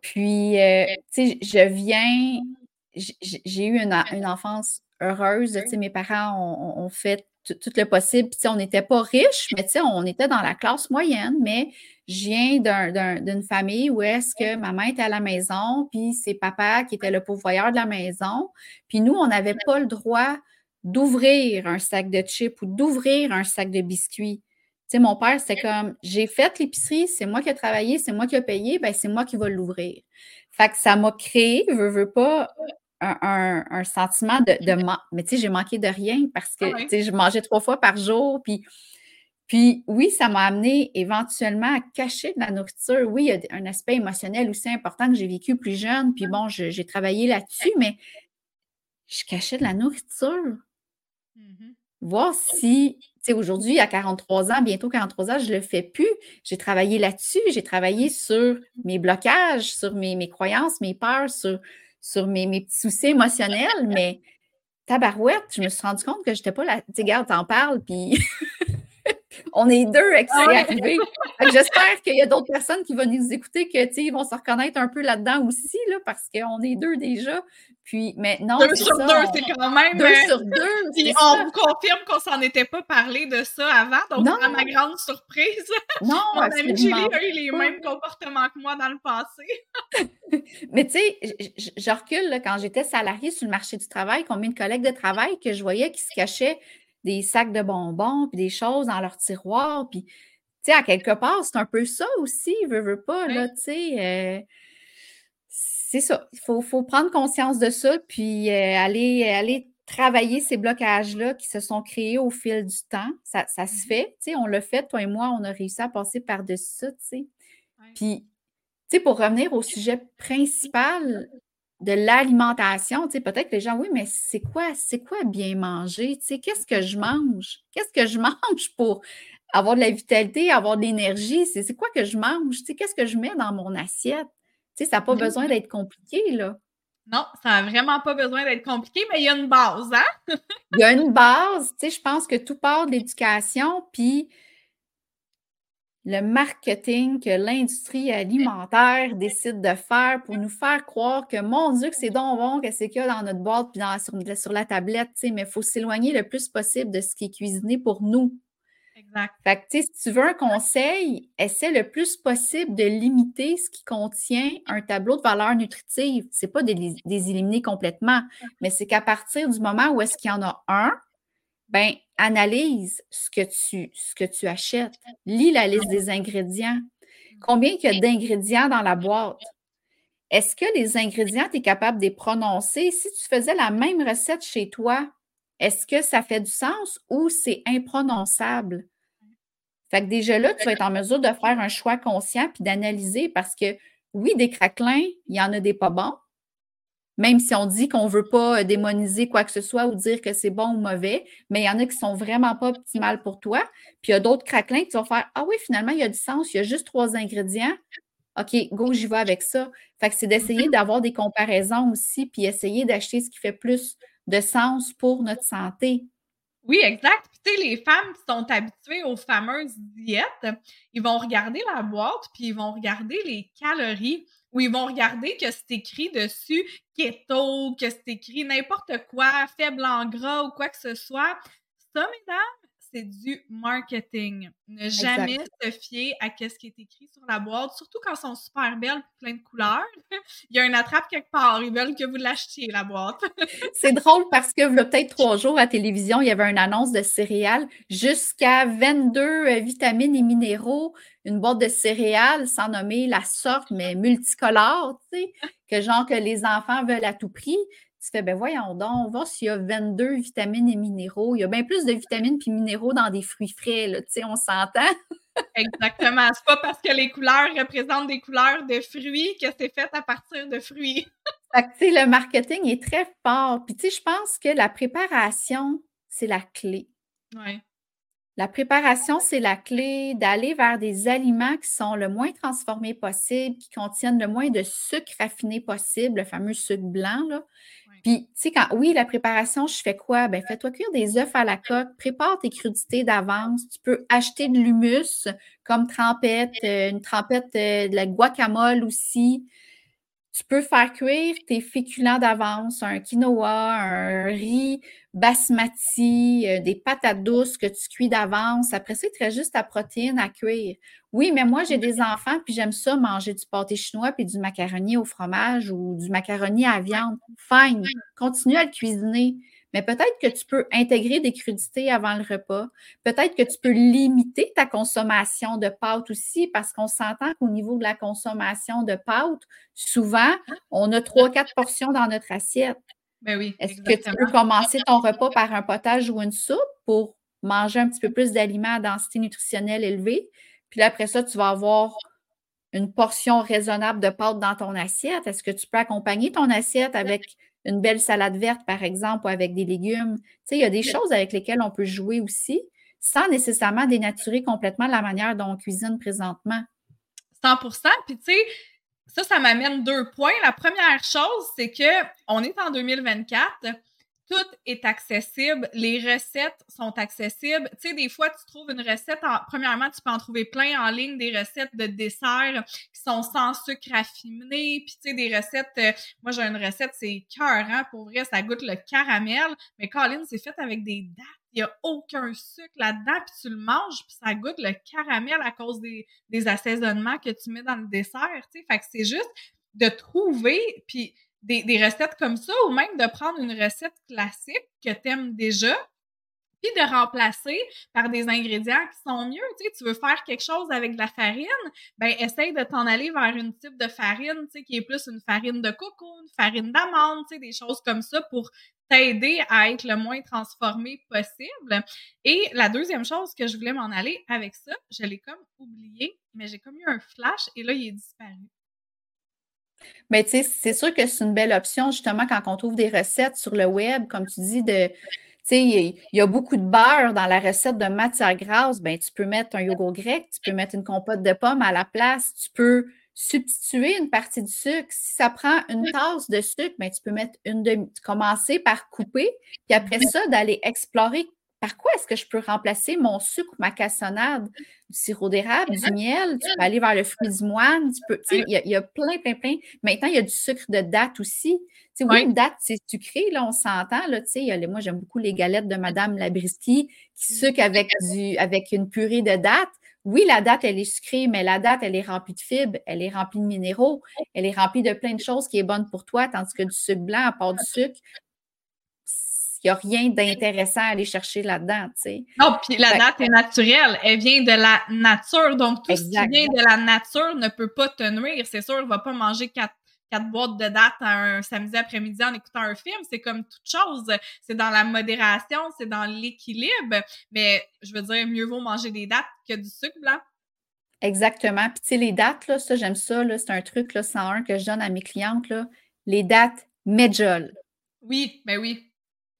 Puis, euh, tu sais, je viens, j'ai eu une, une, enfance heureuse. Tu sais, mes parents ont, fait tout, le possible. Puis, on n'était pas riches, mais tu sais, on était dans la classe moyenne, mais je viens d'une famille où est-ce que maman était à la maison, puis c'est papa qui était le pourvoyeur de la maison. Puis nous, on n'avait pas le droit d'ouvrir un sac de chips ou d'ouvrir un sac de biscuits. Tu sais, mon père, c'était comme, j'ai fait l'épicerie, c'est moi qui ai travaillé, c'est moi qui ai payé, ben c'est moi qui vais l'ouvrir. Fait que ça m'a créé, veux, veux pas, un, sentiment de, de Mais tu sais, j'ai manqué de rien parce que, ah tu sais, je mangeais trois fois par jour, puis puis oui, ça m'a amené éventuellement à cacher de la nourriture. Oui, il y a un aspect émotionnel aussi important que j'ai vécu plus jeune. Puis bon, j'ai travaillé là-dessus, mais je cachais de la nourriture. Mmh Voir si, tu sais, aujourd'hui, à 43 ans, bientôt 43 ans, je ne le fais plus. J'ai travaillé là-dessus. J'ai travaillé sur mes blocages, sur mes, croyances, mes peurs, sur, sur mes, mes petits soucis émotionnels. Mais tabarouette, je me suis rendu compte que je n'étais pas là. Tu sais, regarde, t'en parles, puis on est deux à ah arrivé. J'espère qu'il y a d'autres personnes qui vont nous écouter que ils vont se reconnaître un peu là-dedans aussi, là, parce qu'on est deux déjà. Puis, mais non. Deux sur deux, c'est quand même. Deux euh, sur deux. Puis on vous confirme qu'on s'en était pas parlé de ça avant. Donc, non. à ma grande surprise, non, mon ami Julie a eu les mêmes comportements que moi dans le passé. mais tu sais, je, recule là, quand j'étais salariée sur le marché du travail, combien de collègues de travail que je voyais qui se cachaient des sacs de bonbons, puis des choses dans leur tiroir. Puis, tu sais, à quelque part, c'est un peu ça aussi, veut, veut pas, là, tu sais. Euh, c'est ça. Il faut, prendre conscience de ça, puis euh, aller, aller travailler ces blocages-là qui se sont créés au fil du temps. Ça, se mmh fait, tu sais, on l'a fait, toi et moi, on a réussi à passer par-dessus ça, tu sais. Puis, tu sais, pour revenir au sujet principal de l'alimentation, tu sais, peut-être que les gens, oui, mais c'est quoi, c'est quoi bien manger? Tu sais, qu'est-ce que je mange? Qu'est-ce que je mange pour avoir de la vitalité, avoir de l'énergie? C'est quoi que je mange? Tu sais, qu'est-ce que je mets dans mon assiette? Tu sais, ça n'a pas besoin d'être compliqué, là. Non, ça n'a vraiment pas besoin d'être compliqué, mais il y a une base, hein? il y a une base, tu sais, je pense que tout part de l'éducation, puis le marketing que l'industrie alimentaire décide de faire pour nous faire croire que, mon Dieu, que c'est donc bon, que c'est qu'il y a dans notre boîte puis dans, sur, la tablette, tu sais, mais il faut s'éloigner le plus possible de ce qui est cuisiné pour nous. Exact. Fait que, tu sais, si tu veux un conseil, essaie le plus possible de limiter ce qui contient un tableau de valeur nutritive. C'est pas de les, éliminer complètement, mais c'est qu'à partir du moment où est-ce qu'il y en a un, ben analyse ce que tu, ce que tu achètes. Lis la liste des ingrédients. Combien il y a d'ingrédients dans la boîte? Est-ce que les ingrédients, tu es capable de les prononcer? Si tu faisais la même recette chez toi, est-ce que ça fait du sens ou c'est imprononçable? Fait que déjà là, tu vas être en mesure de faire un choix conscient puis d'analyser parce que oui, des craquelins, il y en a des pas bons. Même si on dit qu'on ne veut pas démoniser quoi que ce soit ou dire que c'est bon ou mauvais, mais il y en a qui sont vraiment pas optimales pour toi. Puis il y a d'autres craquelins qui vont faire Ah oui, finalement, il y a du sens, il y a juste trois ingrédients. OK, go, j'y vais avec ça. Fait que c'est d'essayer mm-hmm. d'avoir des comparaisons aussi, puis essayer d'acheter ce qui fait plus de sens pour notre santé. Oui, exact. Puis, tu sais, les femmes qui sont habituées aux fameuses diètes, ils vont regarder la boîte, puis ils vont regarder les calories, ils vont regarder que c'est écrit dessus keto, que c'est écrit n'importe quoi, faible en gras ou quoi que ce soit. Ça, mesdames, c'est du marketing. Ne jamais se fier à ce qui est écrit sur la boîte, surtout quand elles sont super belles plein de couleurs. Il y a une attrape quelque part. Ils veulent que vous l'achetiez, la boîte. c'est drôle parce que, il peut-être trois jours à télévision, il y avait une annonce de céréales jusqu'à 22 euh, vitamines et minéraux, une boîte de céréales, sans nommer la sorte, mais multicolore, tu sais, que genre que les enfants veulent à tout prix tu fais, ben voyons donc, on va s'il y a 22 vitamines et minéraux. Il y a bien plus de vitamines et minéraux dans des fruits frais, là, tu sais, on s'entend. Exactement. C'est pas parce que les couleurs représentent des couleurs de fruits que c'est fait à partir de fruits. fait que, tu sais, le marketing est très fort. Puis, tu sais, je pense que la préparation, c'est la clé. Oui. La préparation, c'est la clé d'aller vers des aliments qui sont le moins transformés possible, qui contiennent le moins de sucre raffiné possible, le fameux sucre blanc. Là. Puis, tu sais, quand oui, la préparation, je fais quoi? Ben, fais-toi cuire des œufs à la coque, prépare tes crudités d'avance. Tu peux acheter de l'humus comme trempette, euh, une trempette euh, de la guacamole aussi. Tu peux faire cuire tes féculents d'avance, un quinoa, un riz basmati, euh, des patates douces que tu cuis d'avance. Après ça, il te reste juste ta protéine à cuire. Oui, mais moi, j'ai des enfants, puis j'aime ça manger du pâté chinois puis du macaroni au fromage ou du macaroni à viande. Fine, continue à le cuisiner. Mais peut-être que tu peux intégrer des crudités avant le repas. Peut-être que tu peux limiter ta consommation de pâtes aussi, parce qu'on s'entend qu'au niveau de la consommation de pâtes, souvent, on a trois, quatre portions dans notre assiette. Ben oui. Est-ce que tu peux commencer ton repas par un potage ou une soupe pour manger un petit peu plus d'aliments à densité nutritionnelle élevée? Puis après ça, tu vas avoir une portion raisonnable de pâtes dans ton assiette. Est-ce que tu peux accompagner ton assiette avec une belle salade verte, par exemple, ou avec des légumes? Tu sais, il y a des choses avec lesquelles on peut jouer aussi sans nécessairement dénaturer complètement la manière dont on cuisine présentement. 100% Puis, tu sais, ça, ça m'amène deux points. La première chose, c'est que on est en 2024 tout est accessible, les recettes sont accessibles. Tu sais, des fois, tu trouves une recette, premièrement, tu peux en trouver plein en ligne, des recettes de desserts qui sont sans sucre raffiné, puis tu sais, des recettes, euh, moi j'ai une recette, c'est cœur, hein, pour vrai, ça goûte le caramel, mais Colin, c'est fait avec des dates, il n'y a aucun sucre là-dedans, puis tu le manges, puis ça goûte le caramel à cause des, des assaisonnements que tu mets dans le dessert, tu sais, fait que c'est juste de trouver, puis des, recettes comme ça, ou même de prendre une recette classique que tu aimes déjà, puis de remplacer par des ingrédients qui sont mieux. Tu sais, tu veux faire quelque chose avec de la farine, ben essaye de t'en aller vers une type de farine, tu sais, qui est plus une farine de coco, une farine d'amande, tu sais, des choses comme ça pour t'aider à être le moins transformé possible. Et la deuxième chose que je voulais m'en aller avec ça, je l'ai comme oublié, mais j'ai comme eu un flash et là, il est disparu. Mais tu sais, c'est sûr que c'est une belle option, justement, quand on trouve des recettes sur le web, comme tu dis, de. Tu sais, il y, a beaucoup de beurre dans la recette de matière grasse. Ben, tu peux mettre un yogourt grec, tu peux mettre une compote de pommes à la place, tu peux substituer une partie du sucre. Si ça prend une tasse de sucre, ben, tu peux mettre une demi. Commencer par couper, puis après ça, d'aller explorer par quoi est-ce que je peux remplacer mon sucre, ma cassonade, du sirop d'érable, du miel, tu peux aller vers le fruit du moine, tu peux, il y, a plein, plein, plein. Maintenant, il y a du sucre de date aussi. Tu sais, oui, une date, c'est sucré, là, on s'entend, là, tu sais, moi, j'aime beaucoup les galettes de Madame Labriski qui sucrent avec du, avec une purée de date. Oui, la date, elle est sucrée, mais la date, elle est remplie de fibres, elle est remplie de minéraux, elle est remplie de plein de choses qui est bonne pour toi, tandis que du sucre blanc, à part du sucre, il n'y a rien d'intéressant à aller chercher là-dedans, tu sais. Non, puis la date est naturelle. Elle vient de la nature. Donc, tout ce qui vient de la nature ne peut pas te nuire. C'est sûr, on ne va pas manger quatre, quatre boîtes de dates un samedi après-midi en écoutant un film. C'est comme toute chose. C'est dans la modération, c'est dans l'équilibre. Mais je veux dire, mieux vaut manger des dates que du sucre blanc. Exactement. Puis, tu sais, les dates, là, ça, j'aime ça. C'est un truc, là, 101 que je donne à mes clientes. Là. Les dates Medjol. Oui, ben oui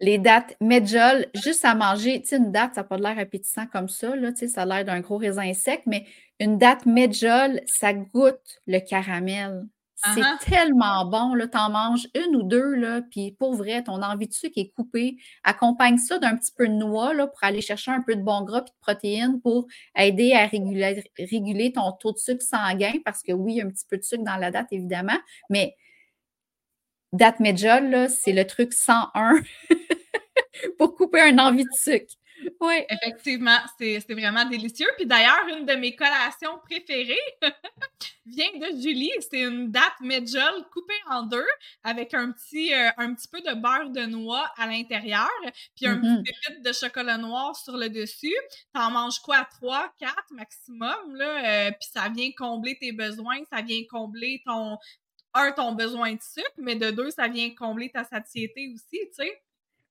les dates Medjol, juste à manger, tu sais, une date, ça n'a pas l'air appétissant comme ça, là, tu sais, ça a l'air d'un gros raisin sec, mais une date Medjol, ça goûte le caramel. C'est tellement bon, là, t'en manges une ou deux, là, puis pour vrai, ton envie de sucre est coupée. Accompagne ça d'un petit peu de noix, là, pour aller chercher un peu de bon gras et de protéines pour aider à réguler, réguler ton taux de sucre sanguin, parce que oui, il y a un petit peu de sucre dans la date, évidemment, mais date Medjol, c'est le truc 101 pour couper un envie de sucre. Oui. Effectivement, c'est vraiment délicieux. Puis d'ailleurs, une de mes collations préférées vient de Julie. C'est une date Medjol coupée en deux avec un petit, euh, un petit peu de beurre de noix à l'intérieur, puis un petit mm-hmm. pépite de chocolat noir sur le dessus. T'en manges quoi? Trois, quatre maximum, là. Euh, puis ça vient combler tes besoins, ça vient combler ton, un, ton besoin de sucre, mais de deux, ça vient combler ta satiété aussi, tu sais.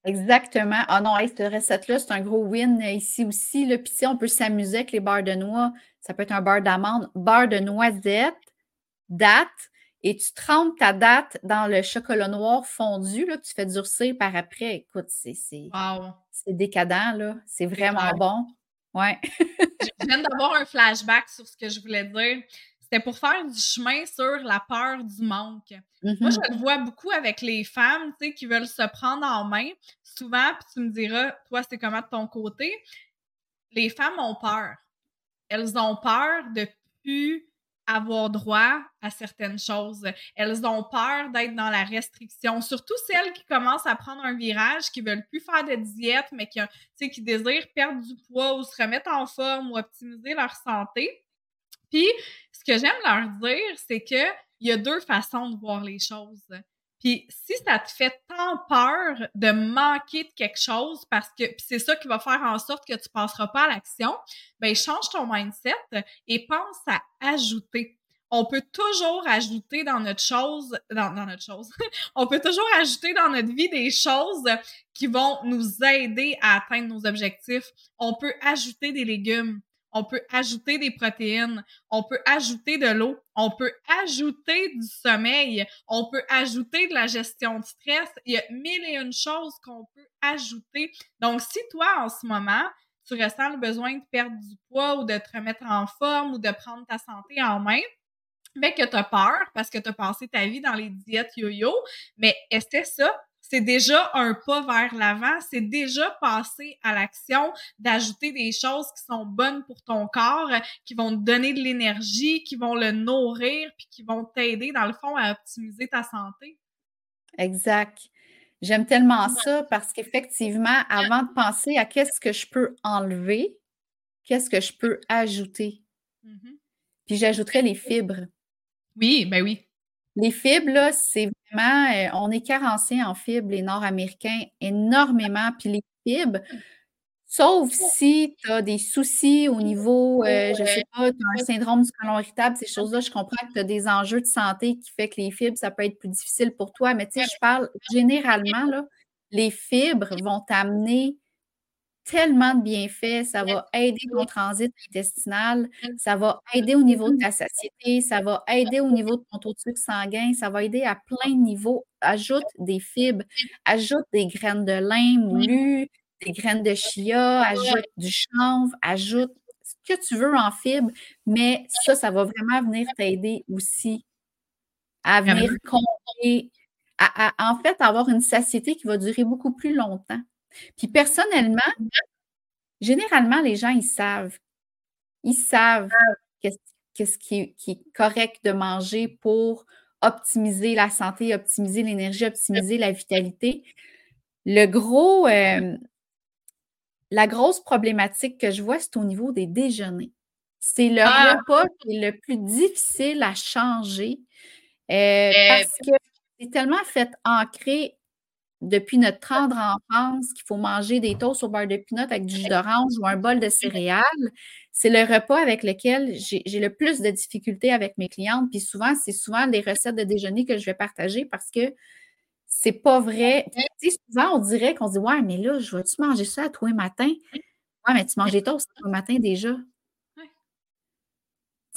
Exactement. Ah non, cette recette-là, c'est un gros win ici aussi. Là. Puis si on peut s'amuser avec les barres de noix. Ça peut être un beurre d'amande, beurre de noisette, date, et tu trempes ta date dans le chocolat noir fondu, là, que tu fais durcir par après. Écoute, c'est décadent, là. C'est vraiment bon. Ouais. je viens d'avoir un flashback sur ce que je voulais dire c'était pour faire du chemin sur la peur du manque. Moi, je mm-hmm. le vois beaucoup avec les femmes, tu sais, qui veulent se prendre en main. Souvent, puis tu me diras, toi, c'est comment de ton côté? Les femmes ont peur. Elles ont peur de plus avoir droit à certaines choses. Elles ont peur d'être dans la restriction, surtout celles qui commencent à prendre un virage, qui veulent plus faire de diète, mais qui, qui désirent perdre du poids ou se remettre en forme ou optimiser leur santé. Puis, ce que j'aime leur dire, c'est qu'il y a deux façons de voir les choses. Puis si ça te fait tant peur de manquer de quelque chose parce que c'est ça qui va faire en sorte que tu passeras pas à l'action, ben change ton mindset et pense à ajouter. On peut toujours ajouter dans notre chose, dans notre chose, on peut toujours ajouter dans notre vie des choses qui vont nous aider à atteindre nos objectifs. On peut ajouter des légumes on peut ajouter des protéines, on peut ajouter de l'eau, on peut ajouter du sommeil, on peut ajouter de la gestion de stress. Il y a mille et une choses qu'on peut ajouter. Donc, si toi, en ce moment, tu ressens le besoin de perdre du poids ou de te remettre en forme ou de prendre ta santé en main, mais que tu as peur parce que tu as passé ta vie dans les diètes yo-yo, mais essaie ça, c'est déjà un pas vers l'avant, c'est déjà passer à l'action d'ajouter des choses qui sont bonnes pour ton corps, qui vont te donner de l'énergie, qui vont le nourrir, puis qui vont t'aider, dans le fond, à optimiser ta santé. Exact. J'aime tellement ça parce qu'effectivement, avant de penser à qu'est-ce que je peux enlever, qu'est-ce que je peux ajouter? Mm-hmm. Puis j'ajouterais les fibres. Oui, ben oui. Les fibres, là, c'est euh, on est carencé en fibres, les Nord-Américains, énormément. Puis les fibres, sauf si tu as des soucis au niveau, euh, je ne sais pas, tu as un syndrome du côlon irritable, ces choses-là, je comprends que tu as des enjeux de santé qui fait que les fibres, ça peut être plus difficile pour toi. Mais tu sais, je parle généralement, là, les fibres vont t'amener tellement de bienfaits. Ça va aider ton transit intestinal, ça va aider au niveau de ta satiété, ça va aider au niveau de ton taux de sucre sanguin, ça va aider à plein de niveaux. Ajoute des fibres, ajoute des graines de lin moulues, des graines de chia, ajoute du chanvre, ajoute ce que tu veux en fibres, mais ça, ça va vraiment venir t'aider aussi à venir combler, à, en fait avoir une satiété qui va durer beaucoup plus longtemps. Puis personnellement, généralement, les gens, ils savent. Ils savent qu'est-ce qui, est correct de manger pour optimiser la santé, optimiser l'énergie, optimiser la vitalité. Le gros, euh, la grosse problématique que je vois, c'est au niveau des déjeuners. C'est le ah! repas qui est le plus difficile à changer euh, parce que c'est tellement fait ancrer depuis notre tendre enfance qu'il faut manger des toasts au beurre de pinot avec du jus d'orange ou un bol de céréales. C'est le repas avec lequel j'ai le plus de difficultés avec mes clientes. Puis souvent, c'est souvent des recettes de déjeuner que je vais partager parce que c'est pas vrai. Tu souvent, on dirait qu'on se dit Ouais, mais là, je vais-tu manger ça à tous les matins? Ouais, mais tu manges des toasts tous les matins déjà?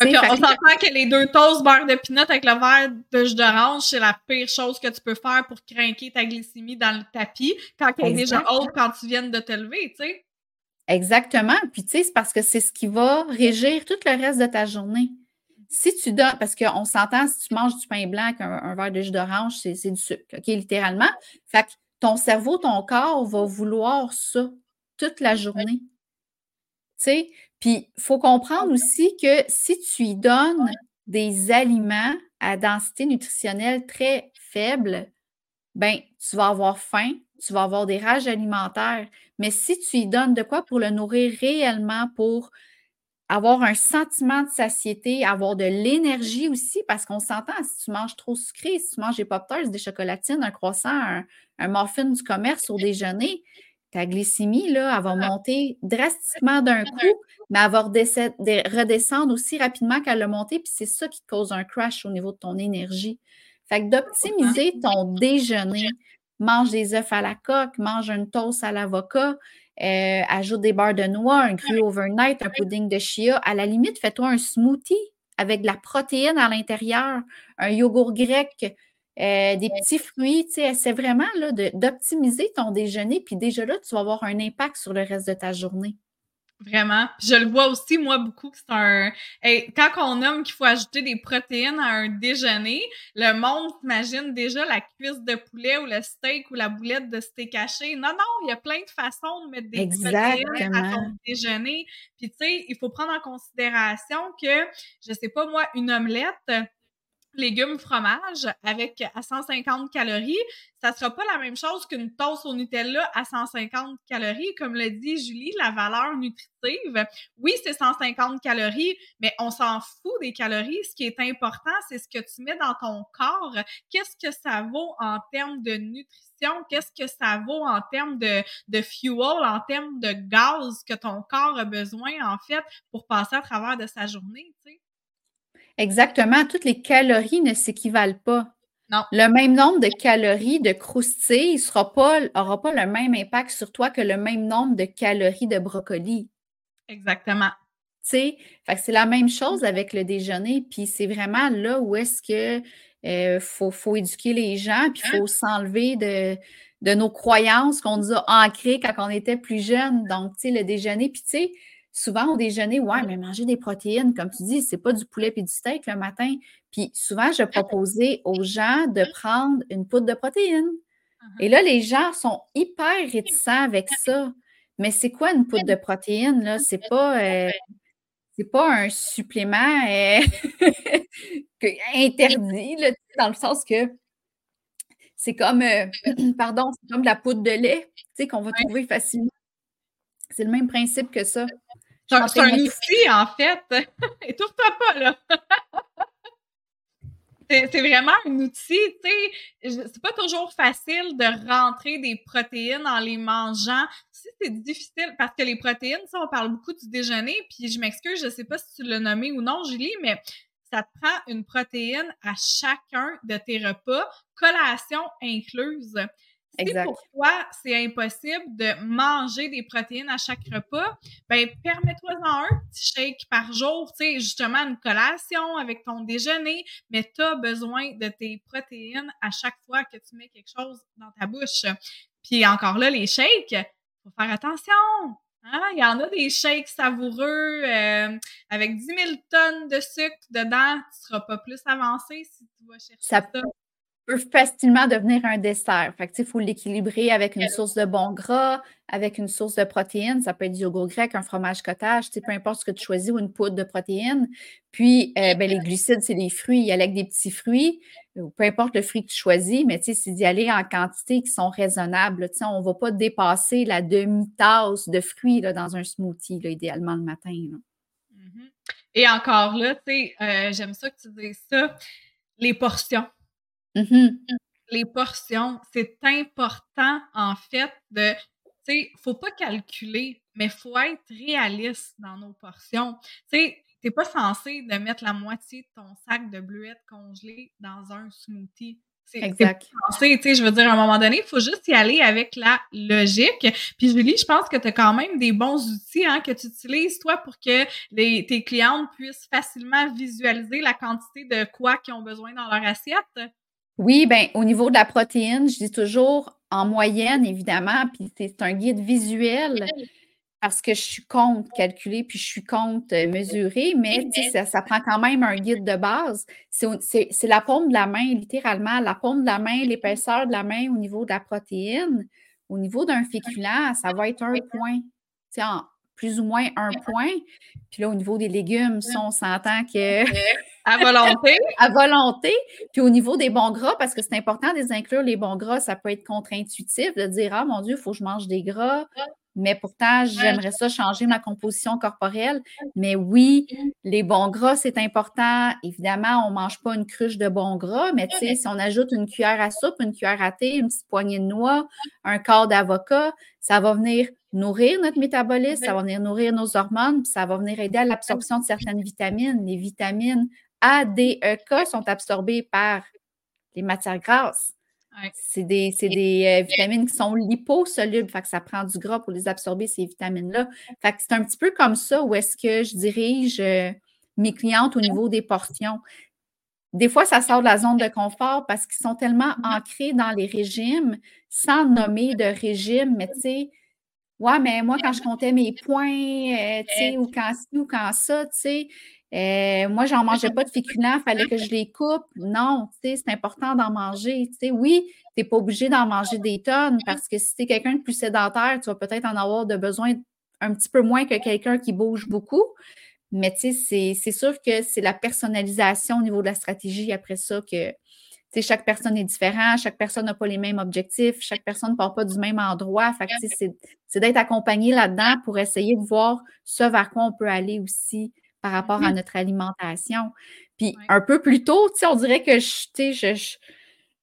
On s'entend que les deux toasts beurre de pinot avec le verre de jus d'orange, c'est la pire chose que tu peux faire pour craquer ta glycémie dans le tapis quand elle est déjà haute quand tu viens de te lever, tu sais. Exactement. Puis, tu sais, c'est parce que c'est ce qui va régir tout le reste de ta journée. Si tu donnes, parce qu'on s'entend, si tu manges du pain blanc avec un, verre de jus d'orange, c'est du sucre, OK, littéralement. Fait que ton cerveau, ton corps va vouloir ça toute la journée. Tu sais, puis, il faut comprendre aussi que si tu y donnes des aliments à densité nutritionnelle très faible, ben, tu vas avoir faim, tu vas avoir des rages alimentaires. Mais si tu y donnes de quoi pour le nourrir réellement, pour avoir un sentiment de satiété, avoir de l'énergie aussi, parce qu'on s'entend, si tu manges trop sucré, si tu manges des pop-tarts, des chocolatines, un croissant, un, un muffin du commerce au déjeuner, ta glycémie, là, elle va monter drastiquement d'un coup, mais elle va redescendre aussi rapidement qu'elle a monté, puis c'est ça qui te cause un crash au niveau de ton énergie. Fait que d'optimiser ton déjeuner, mange des œufs à la coque, mange une toast à l'avocat, euh, ajoute des barres de noix, un cru overnight, un pudding de chia. À la limite, fais-toi un smoothie avec de la protéine à l'intérieur, un yogourt grec, euh, des petits fruits, tu sais, c'est vraiment d'optimiser ton déjeuner, puis déjà là, tu vas avoir un impact sur le reste de ta journée. Vraiment. je le vois aussi, moi, beaucoup, c'est un. quand on nomme qu'il faut ajouter des protéines à un déjeuner, le monde s'imagine déjà la cuisse de poulet ou le steak ou la boulette de steak haché. Non, non, il y a plein de façons de mettre des protéines à ton déjeuner. Puis, tu sais, il faut prendre en considération que, je sais pas, moi, une omelette, légumes, fromage avec à 150 calories, ça sera pas la même chose qu'une toast au Nutella à 150 calories. Comme le dit Julie, la valeur nutritive, oui, c'est 150 calories, mais on s'en fout des calories. Ce qui est important, c'est ce que tu mets dans ton corps. Qu'est-ce que ça vaut en termes de nutrition? Qu'est-ce que ça vaut en termes de, de fuel, en termes de gaz que ton corps a besoin, en fait, pour passer à travers de sa journée, tu sais? Exactement. Toutes les calories ne s'équivalent pas. Non. Le même nombre de calories de croustilles n'aura pas, aura pas le même impact sur toi que le même nombre de calories de brocoli. Exactement. Tu sais, c'est la même chose avec le déjeuner. Puis c'est vraiment là où est-ce que euh, faut, éduquer les gens, puis il faut s'enlever de, de nos croyances qu'on nous a ancrées quand on était plus jeunes. Donc, tu sais, le déjeuner, puis tu sais, souvent au déjeuner, ouais, mais manger des protéines, comme tu dis, c'est pas du poulet et du steak le matin. Puis souvent, je proposais aux gens de prendre une poudre de protéines. Et là, les gens sont hyper réticents avec ça. Mais c'est quoi une poudre de protéines? Là? C'est pas. Euh, c'est pas un supplément euh, interdit, dans le sens que c'est comme, euh, pardon, c'est comme de la poudre de lait, tu sais, qu'on va trouver facilement. C'est le même principe que ça. C'est un outil, en fait. Étouffe-toi pas, là. c'est vraiment un outil, tu sais. C'est pas toujours facile de rentrer des protéines en les mangeant. Si c'est difficile, parce que les protéines, ça, on parle beaucoup du déjeuner, puis je m'excuse, je sais pas si tu l'as nommé ou non, Julie, mais ça te prend une protéine à chacun de tes repas, collation incluse. Si pour toi, c'est impossible de manger des protéines à chaque repas, ben permets-toi un petit shake par jour, tu sais, justement une collation avec ton déjeuner, mais tu as besoin de tes protéines à chaque fois que tu mets quelque chose dans ta bouche. Puis encore là, les shakes, faut faire attention. Hein? Il y en a des shakes savoureux euh, avec 10 000 tonnes de sucre dedans. Tu seras pas plus avancé si tu vas chercher ça. ça peut facilement devenir un dessert. Fait il faut l'équilibrer avec une source de bon gras, avec une source de protéines. Ça peut être du yogourt grec, un fromage cottage, peu importe ce que tu choisis ou une poudre de protéines. Puis, euh, ben, les glucides, c'est les fruits. Il y a avec des petits fruits, peu importe le fruit que tu choisis, mais c'est d'y aller en quantité qui sont raisonnables. On ne va pas dépasser la demi-tasse de fruits là, dans un smoothie, là, idéalement le matin. Mm-hmm. Et encore là, tu sais, euh, j'aime ça que tu dises ça, les portions. Mm-hmm. Les portions, c'est important en fait de, tu sais, faut pas calculer, mais faut être réaliste dans nos portions. Tu sais, t'es pas censé de mettre la moitié de ton sac de bleuettes congelées dans un smoothie. Exact. Tu sais, je veux dire, à un moment donné, il faut juste y aller avec la logique. Puis Julie, je pense que tu as quand même des bons outils hein, que tu utilises, toi, pour que les, tes clientes puissent facilement visualiser la quantité de quoi qu'ils ont besoin dans leur assiette. Oui, bien, au niveau de la protéine, je dis toujours en moyenne, évidemment, puis c'est un guide visuel parce que je suis contre calculer, puis je suis contre euh, mesurer, mais ça, ça, prend quand même un guide de base. C'est la paume de la main, littéralement, la paume de la main, l'épaisseur de la main au niveau de la protéine. Au niveau d'un féculent, ça va être un point. En, plus ou moins un point. Puis là, au niveau des légumes, ça, on s'entend que. À volonté. à volonté. Puis au niveau des bons gras, parce que c'est important de les inclure, les bons gras, ça peut être contre-intuitif de dire Ah mon Dieu, il faut que je mange des gras. Mais pourtant, j'aimerais ça changer ma composition corporelle. Mais oui, les bons gras, c'est important. Évidemment, on ne mange pas une cruche de bons gras, mais tu sais, si on ajoute une cuillère à soupe, une cuillère à thé, une petite poignée de noix, un quart d'avocat, ça va venir nourrir notre métabolisme, ça va venir nourrir nos hormones, puis ça va venir aider à l'absorption de certaines vitamines. Les vitamines A, D, E, K sont absorbées par les matières grasses. C'est des, des euh, vitamines qui sont liposolubles, fait que ça prend du gras pour les absorber, ces vitamines-là. Fait que c'est un petit peu comme ça où est-ce que je dirige euh, mes clientes au niveau des portions. Des fois, ça sort de la zone de confort parce qu'ils sont tellement ancrés dans les régimes, sans nommer de régime, mais tu sais, ouais, mais moi, quand je comptais mes points, euh, tu sais, ou quand ci ou quand ça, tu sais, euh, moi, j'en mangeais pas de féculents, il fallait que je les coupe. Non, c'est important d'en manger. oui, tu n'es pas obligé d'en manger des tonnes parce que si tu es quelqu'un de plus sédentaire, tu vas peut-être en avoir de besoin un petit peu moins que quelqu'un qui bouge beaucoup. Mais c'est sûr que c'est la personnalisation au niveau de la stratégie après ça que chaque personne est différente, chaque personne n'a pas les mêmes objectifs, chaque personne ne part pas du même endroit. c'est d'être accompagné là-dedans pour essayer de voir ce vers quoi on peut aller aussi par rapport à notre alimentation. Puis un peu plus tôt, tu sais, on dirait que je, je,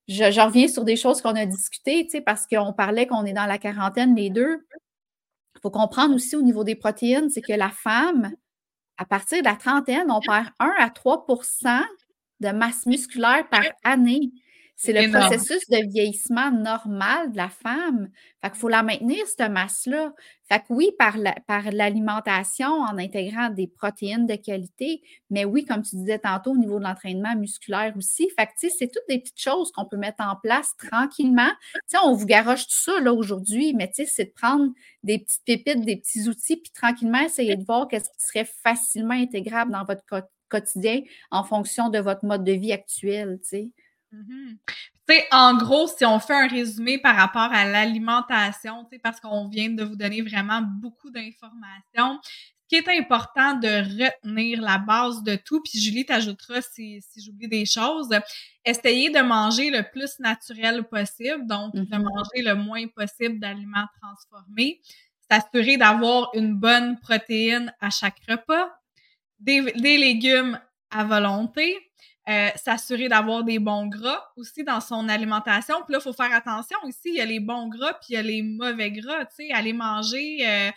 je, je, reviens sur des choses qu'on a discutées, tu sais, parce qu'on parlait qu'on est dans la quarantaine, les deux. Il faut comprendre aussi au niveau des protéines, c'est que la femme, à partir de la trentaine, on perd 1 à 3% de masse musculaire par année. C'est le processus de vieillissement normal de la femme. Fait qu'il faut la maintenir, cette masse-là. Fait que oui, par l'alimentation, en intégrant des protéines de qualité, mais oui, comme tu disais tantôt, au niveau de l'entraînement musculaire aussi. Fait que, c'est toutes des petites choses qu'on peut mettre en place tranquillement. sais, on vous garoche tout ça, là, aujourd'hui, mais tu sais, c'est de prendre des petites pépites, des petits outils, puis tranquillement essayer de voir qu'est-ce qui serait facilement intégrable dans votre quotidien en fonction de votre mode de vie actuel, tu sais. Sais, en gros, si on fait un résumé par rapport à l'alimentation, parce qu'on vient de vous donner vraiment beaucoup d'informations, ce qui est important de retenir la base de tout, puis Julie t'ajoutera si, si j'oublie des choses, essayer de manger le plus naturel possible, donc de mm-hmm. manger le moins possible d'aliments transformés, s'assurer d'avoir une bonne protéine à chaque repas, des, des légumes à volonté, euh, s'assurer d'avoir des bons gras aussi dans son alimentation. Puis là, il faut faire attention aussi, il y a les bons gras puis il y a les mauvais gras, tu sais, aller manger euh,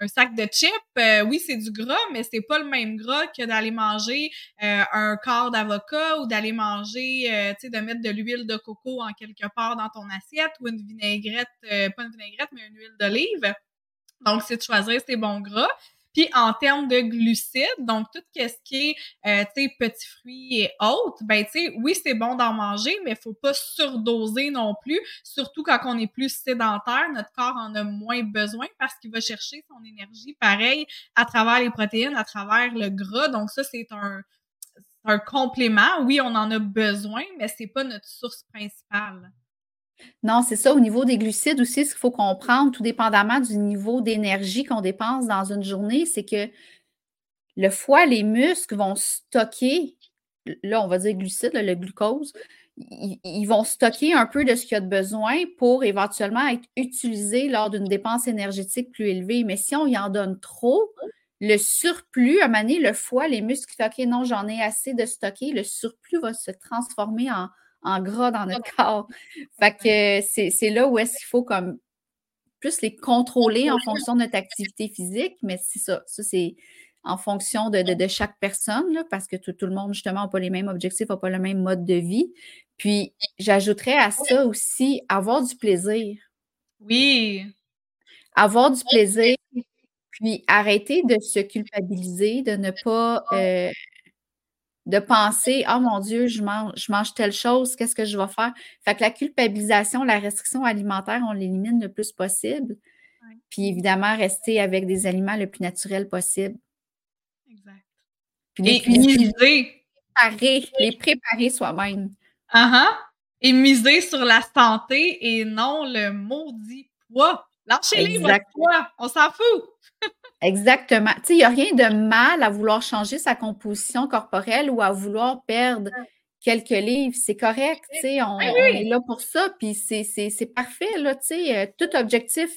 un sac de chips, euh, oui, c'est du gras, mais c'est pas le même gras que d'aller manger un quart d'avocat ou d'aller manger, tu sais, de mettre de l'huile de coco en quelque part dans ton assiette ou une vinaigrette, pas une vinaigrette, mais une huile d'olive. Donc, c'est de choisir ces bons gras. Puis en termes de glucides, donc tout ce qui est, euh, petits fruits et autres, ben tu sais, oui, c'est bon d'en manger, mais faut pas surdoser non plus, surtout quand on est plus sédentaire, notre corps en a moins besoin parce qu'il va chercher son énergie pareil à travers les protéines, à travers le gras. Donc ça, c'est un, un complément. Oui, on en a besoin, mais c'est pas notre source principale. Non, c'est ça. Au niveau des glucides aussi, ce qu'il faut comprendre, tout dépendamment du niveau d'énergie qu'on dépense dans une journée, c'est que le foie, les muscles vont stocker, là, on va dire glucides, le glucose, ils, vont stocker un peu de ce qu'il y a de besoin pour éventuellement être utilisés lors d'une dépense énergétique plus élevée. Mais si on y en donne trop, le surplus, à donné, le foie, les muscles, OK, non, j'en ai assez de stocker, le surplus va se transformer en, en gras dans notre corps. Fait que c'est là où est-ce qu'il faut comme plus les contrôler en fonction de notre activité physique, mais c'est ça. Ça, c'est en fonction de, chaque personne, là, parce que tout, le monde, justement, n'a pas les mêmes objectifs, n'a pas le même mode de vie. Puis, j'ajouterais à ça aussi avoir du plaisir. Oui. Avoir du plaisir, puis arrêter de se culpabiliser, de ne pas euh, de penser Oh mon Dieu, je mange, je mange telle chose, qu'est-ce que je vais faire? Fait que la culpabilisation, la restriction alimentaire, on l'élimine le plus possible. Puis évidemment, rester avec des aliments le plus naturel possible. Exact. Puis les Et miser. Préparer, les préparer soi-même. Uh Et miser sur la santé et non le maudit poids. Lâchez-les. On s'en fout. Exactement. Tu sais, il n'y a rien de mal à vouloir changer sa composition corporelle ou à vouloir perdre quelques livres. C'est correct, tu sais, on, est là pour ça, puis c'est parfait, là, tu sais, euh, tout objectif,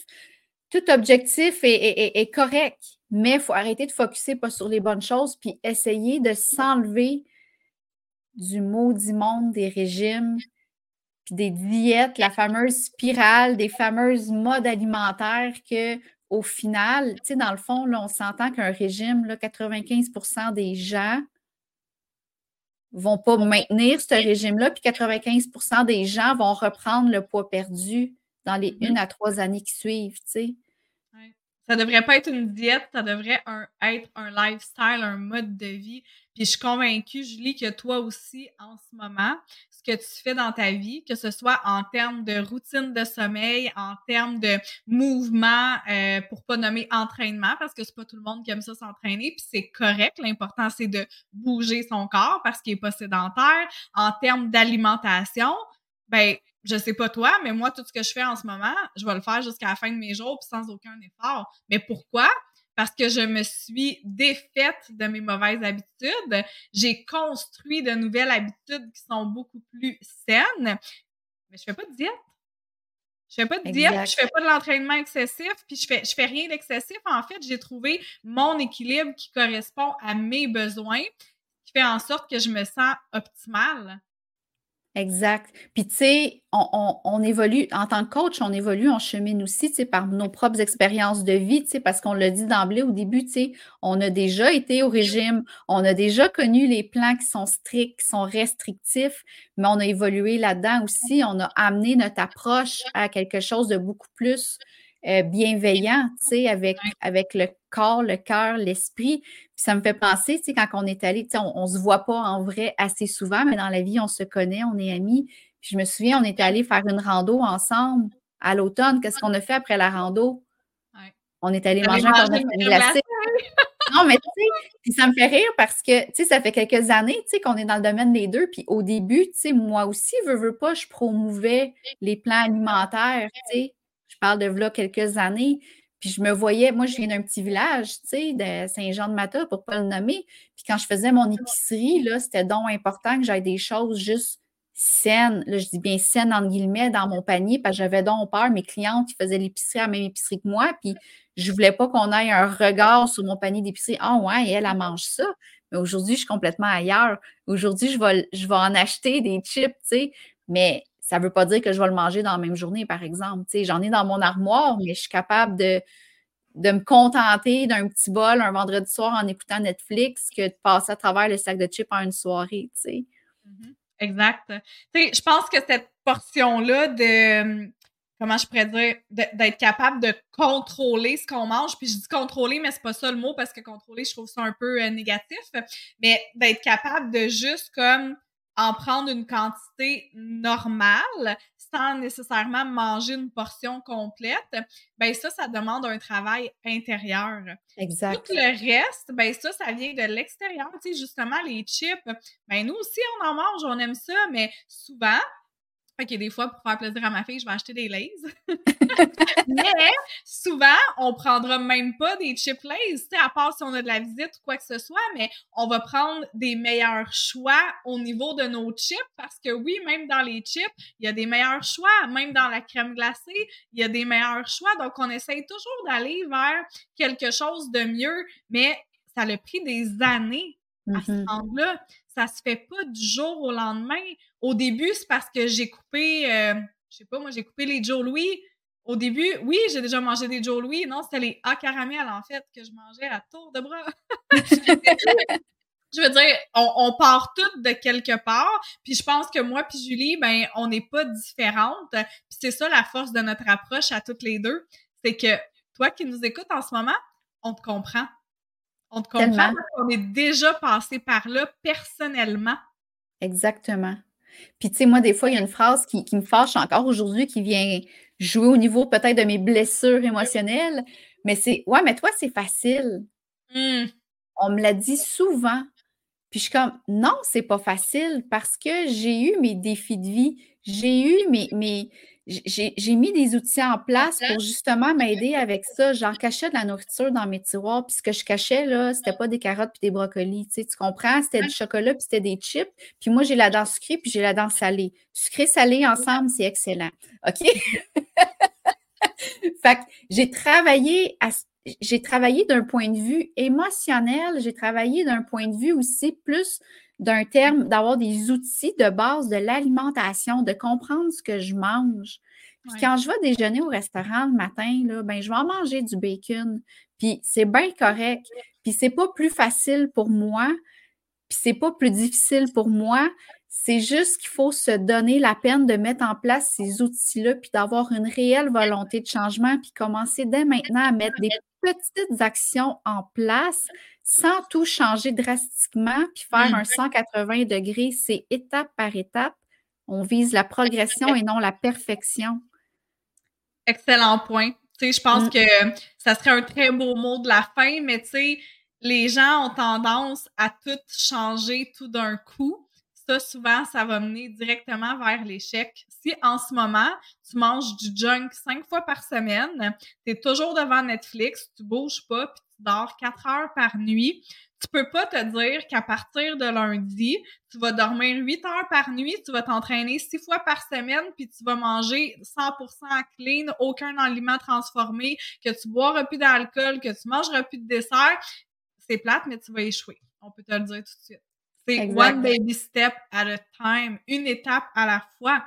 tout objectif est, correct, mais il faut arrêter de focuser pas sur les bonnes choses, puis essayer de s'enlever du maudit monde des régimes, puis des diètes, la fameuse spirale, des fameuses modes alimentaires que au final, tu sais, dans le fond, là, on s'entend qu'un régime, là, 95% des gens vont pas maintenir ce régime-là, puis 95% des gens vont reprendre le poids perdu dans les mmh une à trois années qui suivent, tu sais. Ça devrait pas être une diète, ça devrait être un lifestyle, un mode de vie. Puis je suis convaincue, Julie, que toi aussi, en ce moment, que tu fais dans ta vie, que ce soit en termes de routine de sommeil, en termes de mouvement, euh, pour pas nommer entraînement, parce que c'est pas tout le monde qui aime ça s'entraîner, puis c'est correct. L'important, c'est de bouger son corps parce qu'il est pas sédentaire. En termes d'alimentation, ben je sais pas toi, mais moi, tout ce que je fais en ce moment, je vais le faire jusqu'à la fin de mes jours, puis sans aucun effort. Mais pourquoi? Parce que je me suis défaite de mes mauvaises habitudes. J'ai construit de nouvelles habitudes qui sont beaucoup plus saines. Mais je fais pas de diète. Je fais pas de diète, je fais pas de l'entraînement excessif, puis je fais, je fais rien d'excessif. En fait, j'ai trouvé mon équilibre qui correspond à mes besoins, qui fait en sorte que je me sens optimale. Exact. Puis, tu sais, on, évolue, en tant que coach, on évolue, on chemine aussi, tu sais, par nos propres expériences de vie, tu sais, parce qu'on l'a dit d'emblée au début, tu sais, on a déjà été au régime, on a déjà connu les plans qui sont stricts, qui sont restrictifs, mais on a évolué là-dedans aussi, on a amené notre approche à quelque chose de beaucoup plus euh, bienveillant, tu sais, avec, avec le corps, le cœur, l'esprit. Puis ça me fait penser, tu sais, quand on est allé, tu sais, on, ne se voit pas en vrai assez souvent, mais dans la vie, on se connaît, on est amis. Puis je me souviens, on était allé faire une rando ensemble à l'automne. Qu'est-ce qu'on a fait après la rando? On est allé manger un glacé. non, mais tu sais, ça me fait rire parce que, tu sais, ça fait quelques années, tu sais, qu'on est dans le domaine des deux. Puis au début, tu sais, moi aussi, veux, veux pas, je promouvais les plans alimentaires, tu sais je parle de là quelques années. Puis je me voyais, moi, je viens d'un petit village, tu sais, de Saint-Jean-de-Mata, pour ne pas le nommer. Puis quand je faisais mon épicerie, là, c'était donc important que j'aille des choses juste saines. Là, je dis bien saines, entre guillemets, dans mon panier, parce que j'avais donc peur, mes clientes qui faisaient l'épicerie à la même épicerie que moi. Puis je ne voulais pas qu'on aille un regard sur mon panier d'épicerie. Ah, ouais, elle, elle mange ça. Mais aujourd'hui, je suis complètement ailleurs. Aujourd'hui, je vais, je vais en acheter des chips, tu sais. Mais ça ne veut pas dire que je vais le manger dans la même journée, par exemple. J'en ai dans mon armoire, mais je suis capable de, de me contenter d'un petit bol un vendredi soir en écoutant Netflix que de passer à travers le sac de chips en une soirée. Mm-hmm. Exact. Je pense que cette portion-là de comment je pourrais dire, d'être capable de contrôler ce qu'on mange. Puis je dis contrôler, mais c'est pas ça le mot parce que contrôler, je trouve ça un peu euh, négatif. Mais d'être capable de juste comme en prendre une quantité normale sans nécessairement manger une portion complète, ben ça, ça demande un travail intérieur. Exact. Tout le reste, ben ça, ça vient de l'extérieur. Tu sais, justement, les chips, ben nous aussi, on en mange, on aime ça, mais souvent, fait que des fois, pour faire plaisir à ma fille, je vais acheter des Lays. Mais souvent, on prendra même pas des chip Lays, tu sais, à part si on a de la visite ou quoi que ce soit, mais on va prendre des meilleurs choix au niveau de nos chips parce que oui, même dans les chips, il y a des meilleurs choix. Même dans la crème glacée, il y a des meilleurs choix. Donc, on essaye toujours d'aller vers quelque chose de mieux, mais ça a pris des années à ce mm-hmm. Ça se fait pas du jour au lendemain. Au début, c'est parce que j'ai coupé, euh, je sais pas, moi, j'ai coupé les Joe Louis. Au début, oui, j'ai déjà mangé des Joe Louis. Non, c'était les A caramel, en fait, que je mangeais à tour de bras. je veux dire, on, part toutes de quelque part. Puis je pense que moi puis Julie, ben, on n'est pas différentes. Puis c'est ça la force de notre approche à toutes les deux. C'est que toi qui nous écoutes en ce moment, on te comprend. On te comprend qu'on est déjà passé par là personnellement. Exactement. Puis, tu sais, moi, des fois, il y a une phrase qui, me fâche encore aujourd'hui, qui vient jouer au niveau peut-être de mes blessures émotionnelles, mais c'est Ouais, mais toi, c'est facile. Mmh. On me l'a dit souvent. Puis je suis comme Non, c'est pas facile parce que j'ai eu mes défis de vie. J'ai eu mes, mes, j'ai mis des outils en place pour justement m'aider avec ça. J'en cachais de la nourriture dans mes tiroirs, puis ce que je cachais, là, c'était pas des carottes puis des brocolis. Tu, sais, tu comprends? C'était du chocolat puis c'était des chips. Puis moi, j'ai la dent sucrée puis j'ai la dent salée. Sucré-salé ensemble, c'est excellent. OK? fait que j'ai travaillé j'ai travaillé d'un point de vue émotionnel, j'ai travaillé d'un point de vue aussi plus d'un terme, d'avoir des outils de base de l'alimentation, de comprendre ce que je mange. Puis quand je vais déjeuner au restaurant le matin, là, ben, je vais en manger du bacon. Puis c'est bien correct. Puis c'est pas plus facile pour moi. Puis c'est pas plus difficile pour moi. C'est juste qu'il faut se donner la peine de mettre en place ces outils-là, puis d'avoir une réelle volonté de changement, puis commencer dès maintenant à mettre des petites actions en place sans tout changer drastiquement, puis faire un 180 degrés, c'est étape par étape. On vise la progression et non la perfection. Excellent point. Tu sais, je pense mm. que ça serait un très beau mot de la fin, mais tu sais, les gens ont tendance à tout changer tout d'un coup. Ça, souvent, ça va mener directement vers l'échec. Si en ce moment, tu manges du junk cinq fois par semaine, tu es toujours devant Netflix, tu bouges pas, puis tu dors quatre heures par nuit, tu peux pas te dire qu'à partir de lundi, tu vas dormir huit heures par nuit, tu vas t'entraîner six fois par semaine, puis tu vas manger 100% clean, aucun aliment transformé, que tu boiras plus d'alcool, que tu mangeras plus de dessert. C'est plate, mais tu vas échouer. On peut te le dire tout de suite. C'est one baby step at a time, une étape à la fois.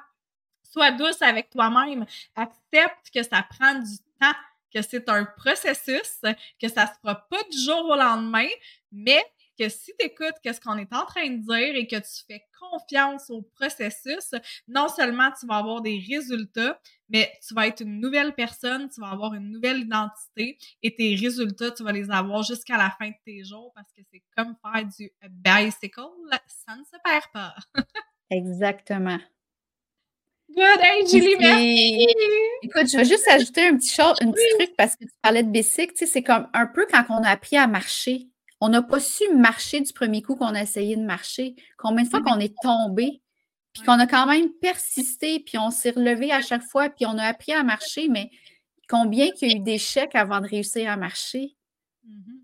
Sois douce avec toi-même. Accepte que ça prend du temps que c'est un processus, que ça se fera pas du jour au lendemain, mais que si tu écoutes ce qu'on est en train de dire et que tu fais confiance au processus, non seulement tu vas avoir des résultats, mais tu vas être une nouvelle personne, tu vas avoir une nouvelle identité et tes résultats, tu vas les avoir jusqu'à la fin de tes jours parce que c'est comme faire du bicycle, ça ne se perd pas. Exactement. Good, hey Julie, merci! Écoute, je vais juste ajouter un petit, chose, un petit truc parce que tu parlais de bicycle, tu sais, c'est comme un peu quand on a appris à marcher. On n'a pas su marcher du premier coup qu'on a essayé de marcher. Combien de fois qu'on est tombé, puis qu'on a quand même persisté, puis on s'est relevé à chaque fois, puis on a appris à marcher, mais combien qu'il y a eu d'échecs avant de réussir à marcher? Mm-hmm.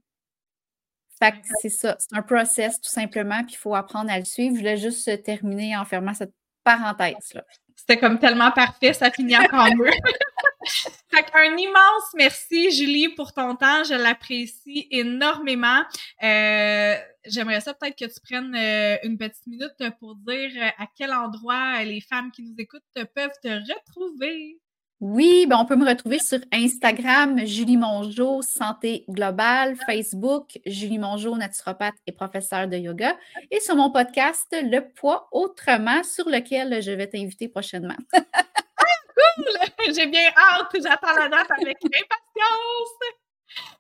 Fait que c'est ça, c'est un process tout simplement, puis il faut apprendre à le suivre. Je voulais juste terminer en fermant cette parenthèse-là. C'était comme tellement parfait, ça finit encore mieux. fait un immense merci, Julie, pour ton temps. Je l'apprécie énormément. Euh, j'aimerais ça peut-être que tu prennes euh, une petite minute pour dire euh, à quel endroit les femmes qui nous écoutent peuvent te retrouver. Oui, ben on peut me retrouver sur Instagram, Julie Mongeau, Santé Globale, Facebook, Julie Mongeau, naturopathe et professeur de yoga, et sur mon podcast Le poids autrement, sur lequel je vais t'inviter prochainement. cool! J'ai bien hâte, j'attends la date avec impatience!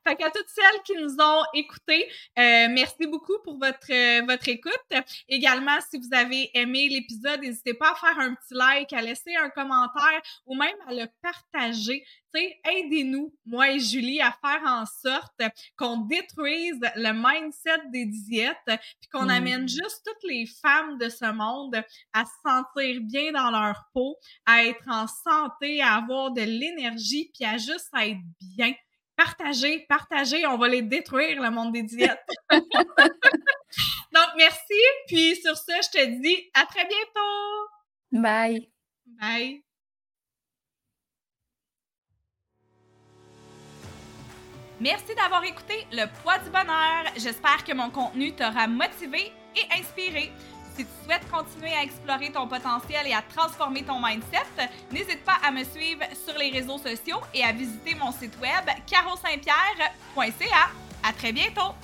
Fait qu'à toutes celles qui nous ont écoutés, euh, merci beaucoup pour votre, euh, votre écoute. Également, si vous avez aimé l'épisode, n'hésitez pas à faire un petit like, à laisser un commentaire ou même à le partager. sais, aidez-nous, moi et Julie, à faire en sorte qu'on détruise le mindset des diètes, puis qu'on amène juste toutes les femmes de ce monde à se sentir bien dans leur peau, à être en santé, à avoir de l'énergie, puis à juste être bien partagez, partagez, on va les détruire, le monde des diètes. Donc, merci. Puis sur ce, je te dis à très bientôt. Bye. Bye. Merci d'avoir écouté Le Poids du Bonheur. J'espère que mon contenu t'aura motivé et inspiré. Si tu souhaites continuer à explorer ton potentiel et à transformer ton mindset, n'hésite pas à me suivre sur les réseaux sociaux et à visiter mon site web carosaintpierre.ca. À très bientôt!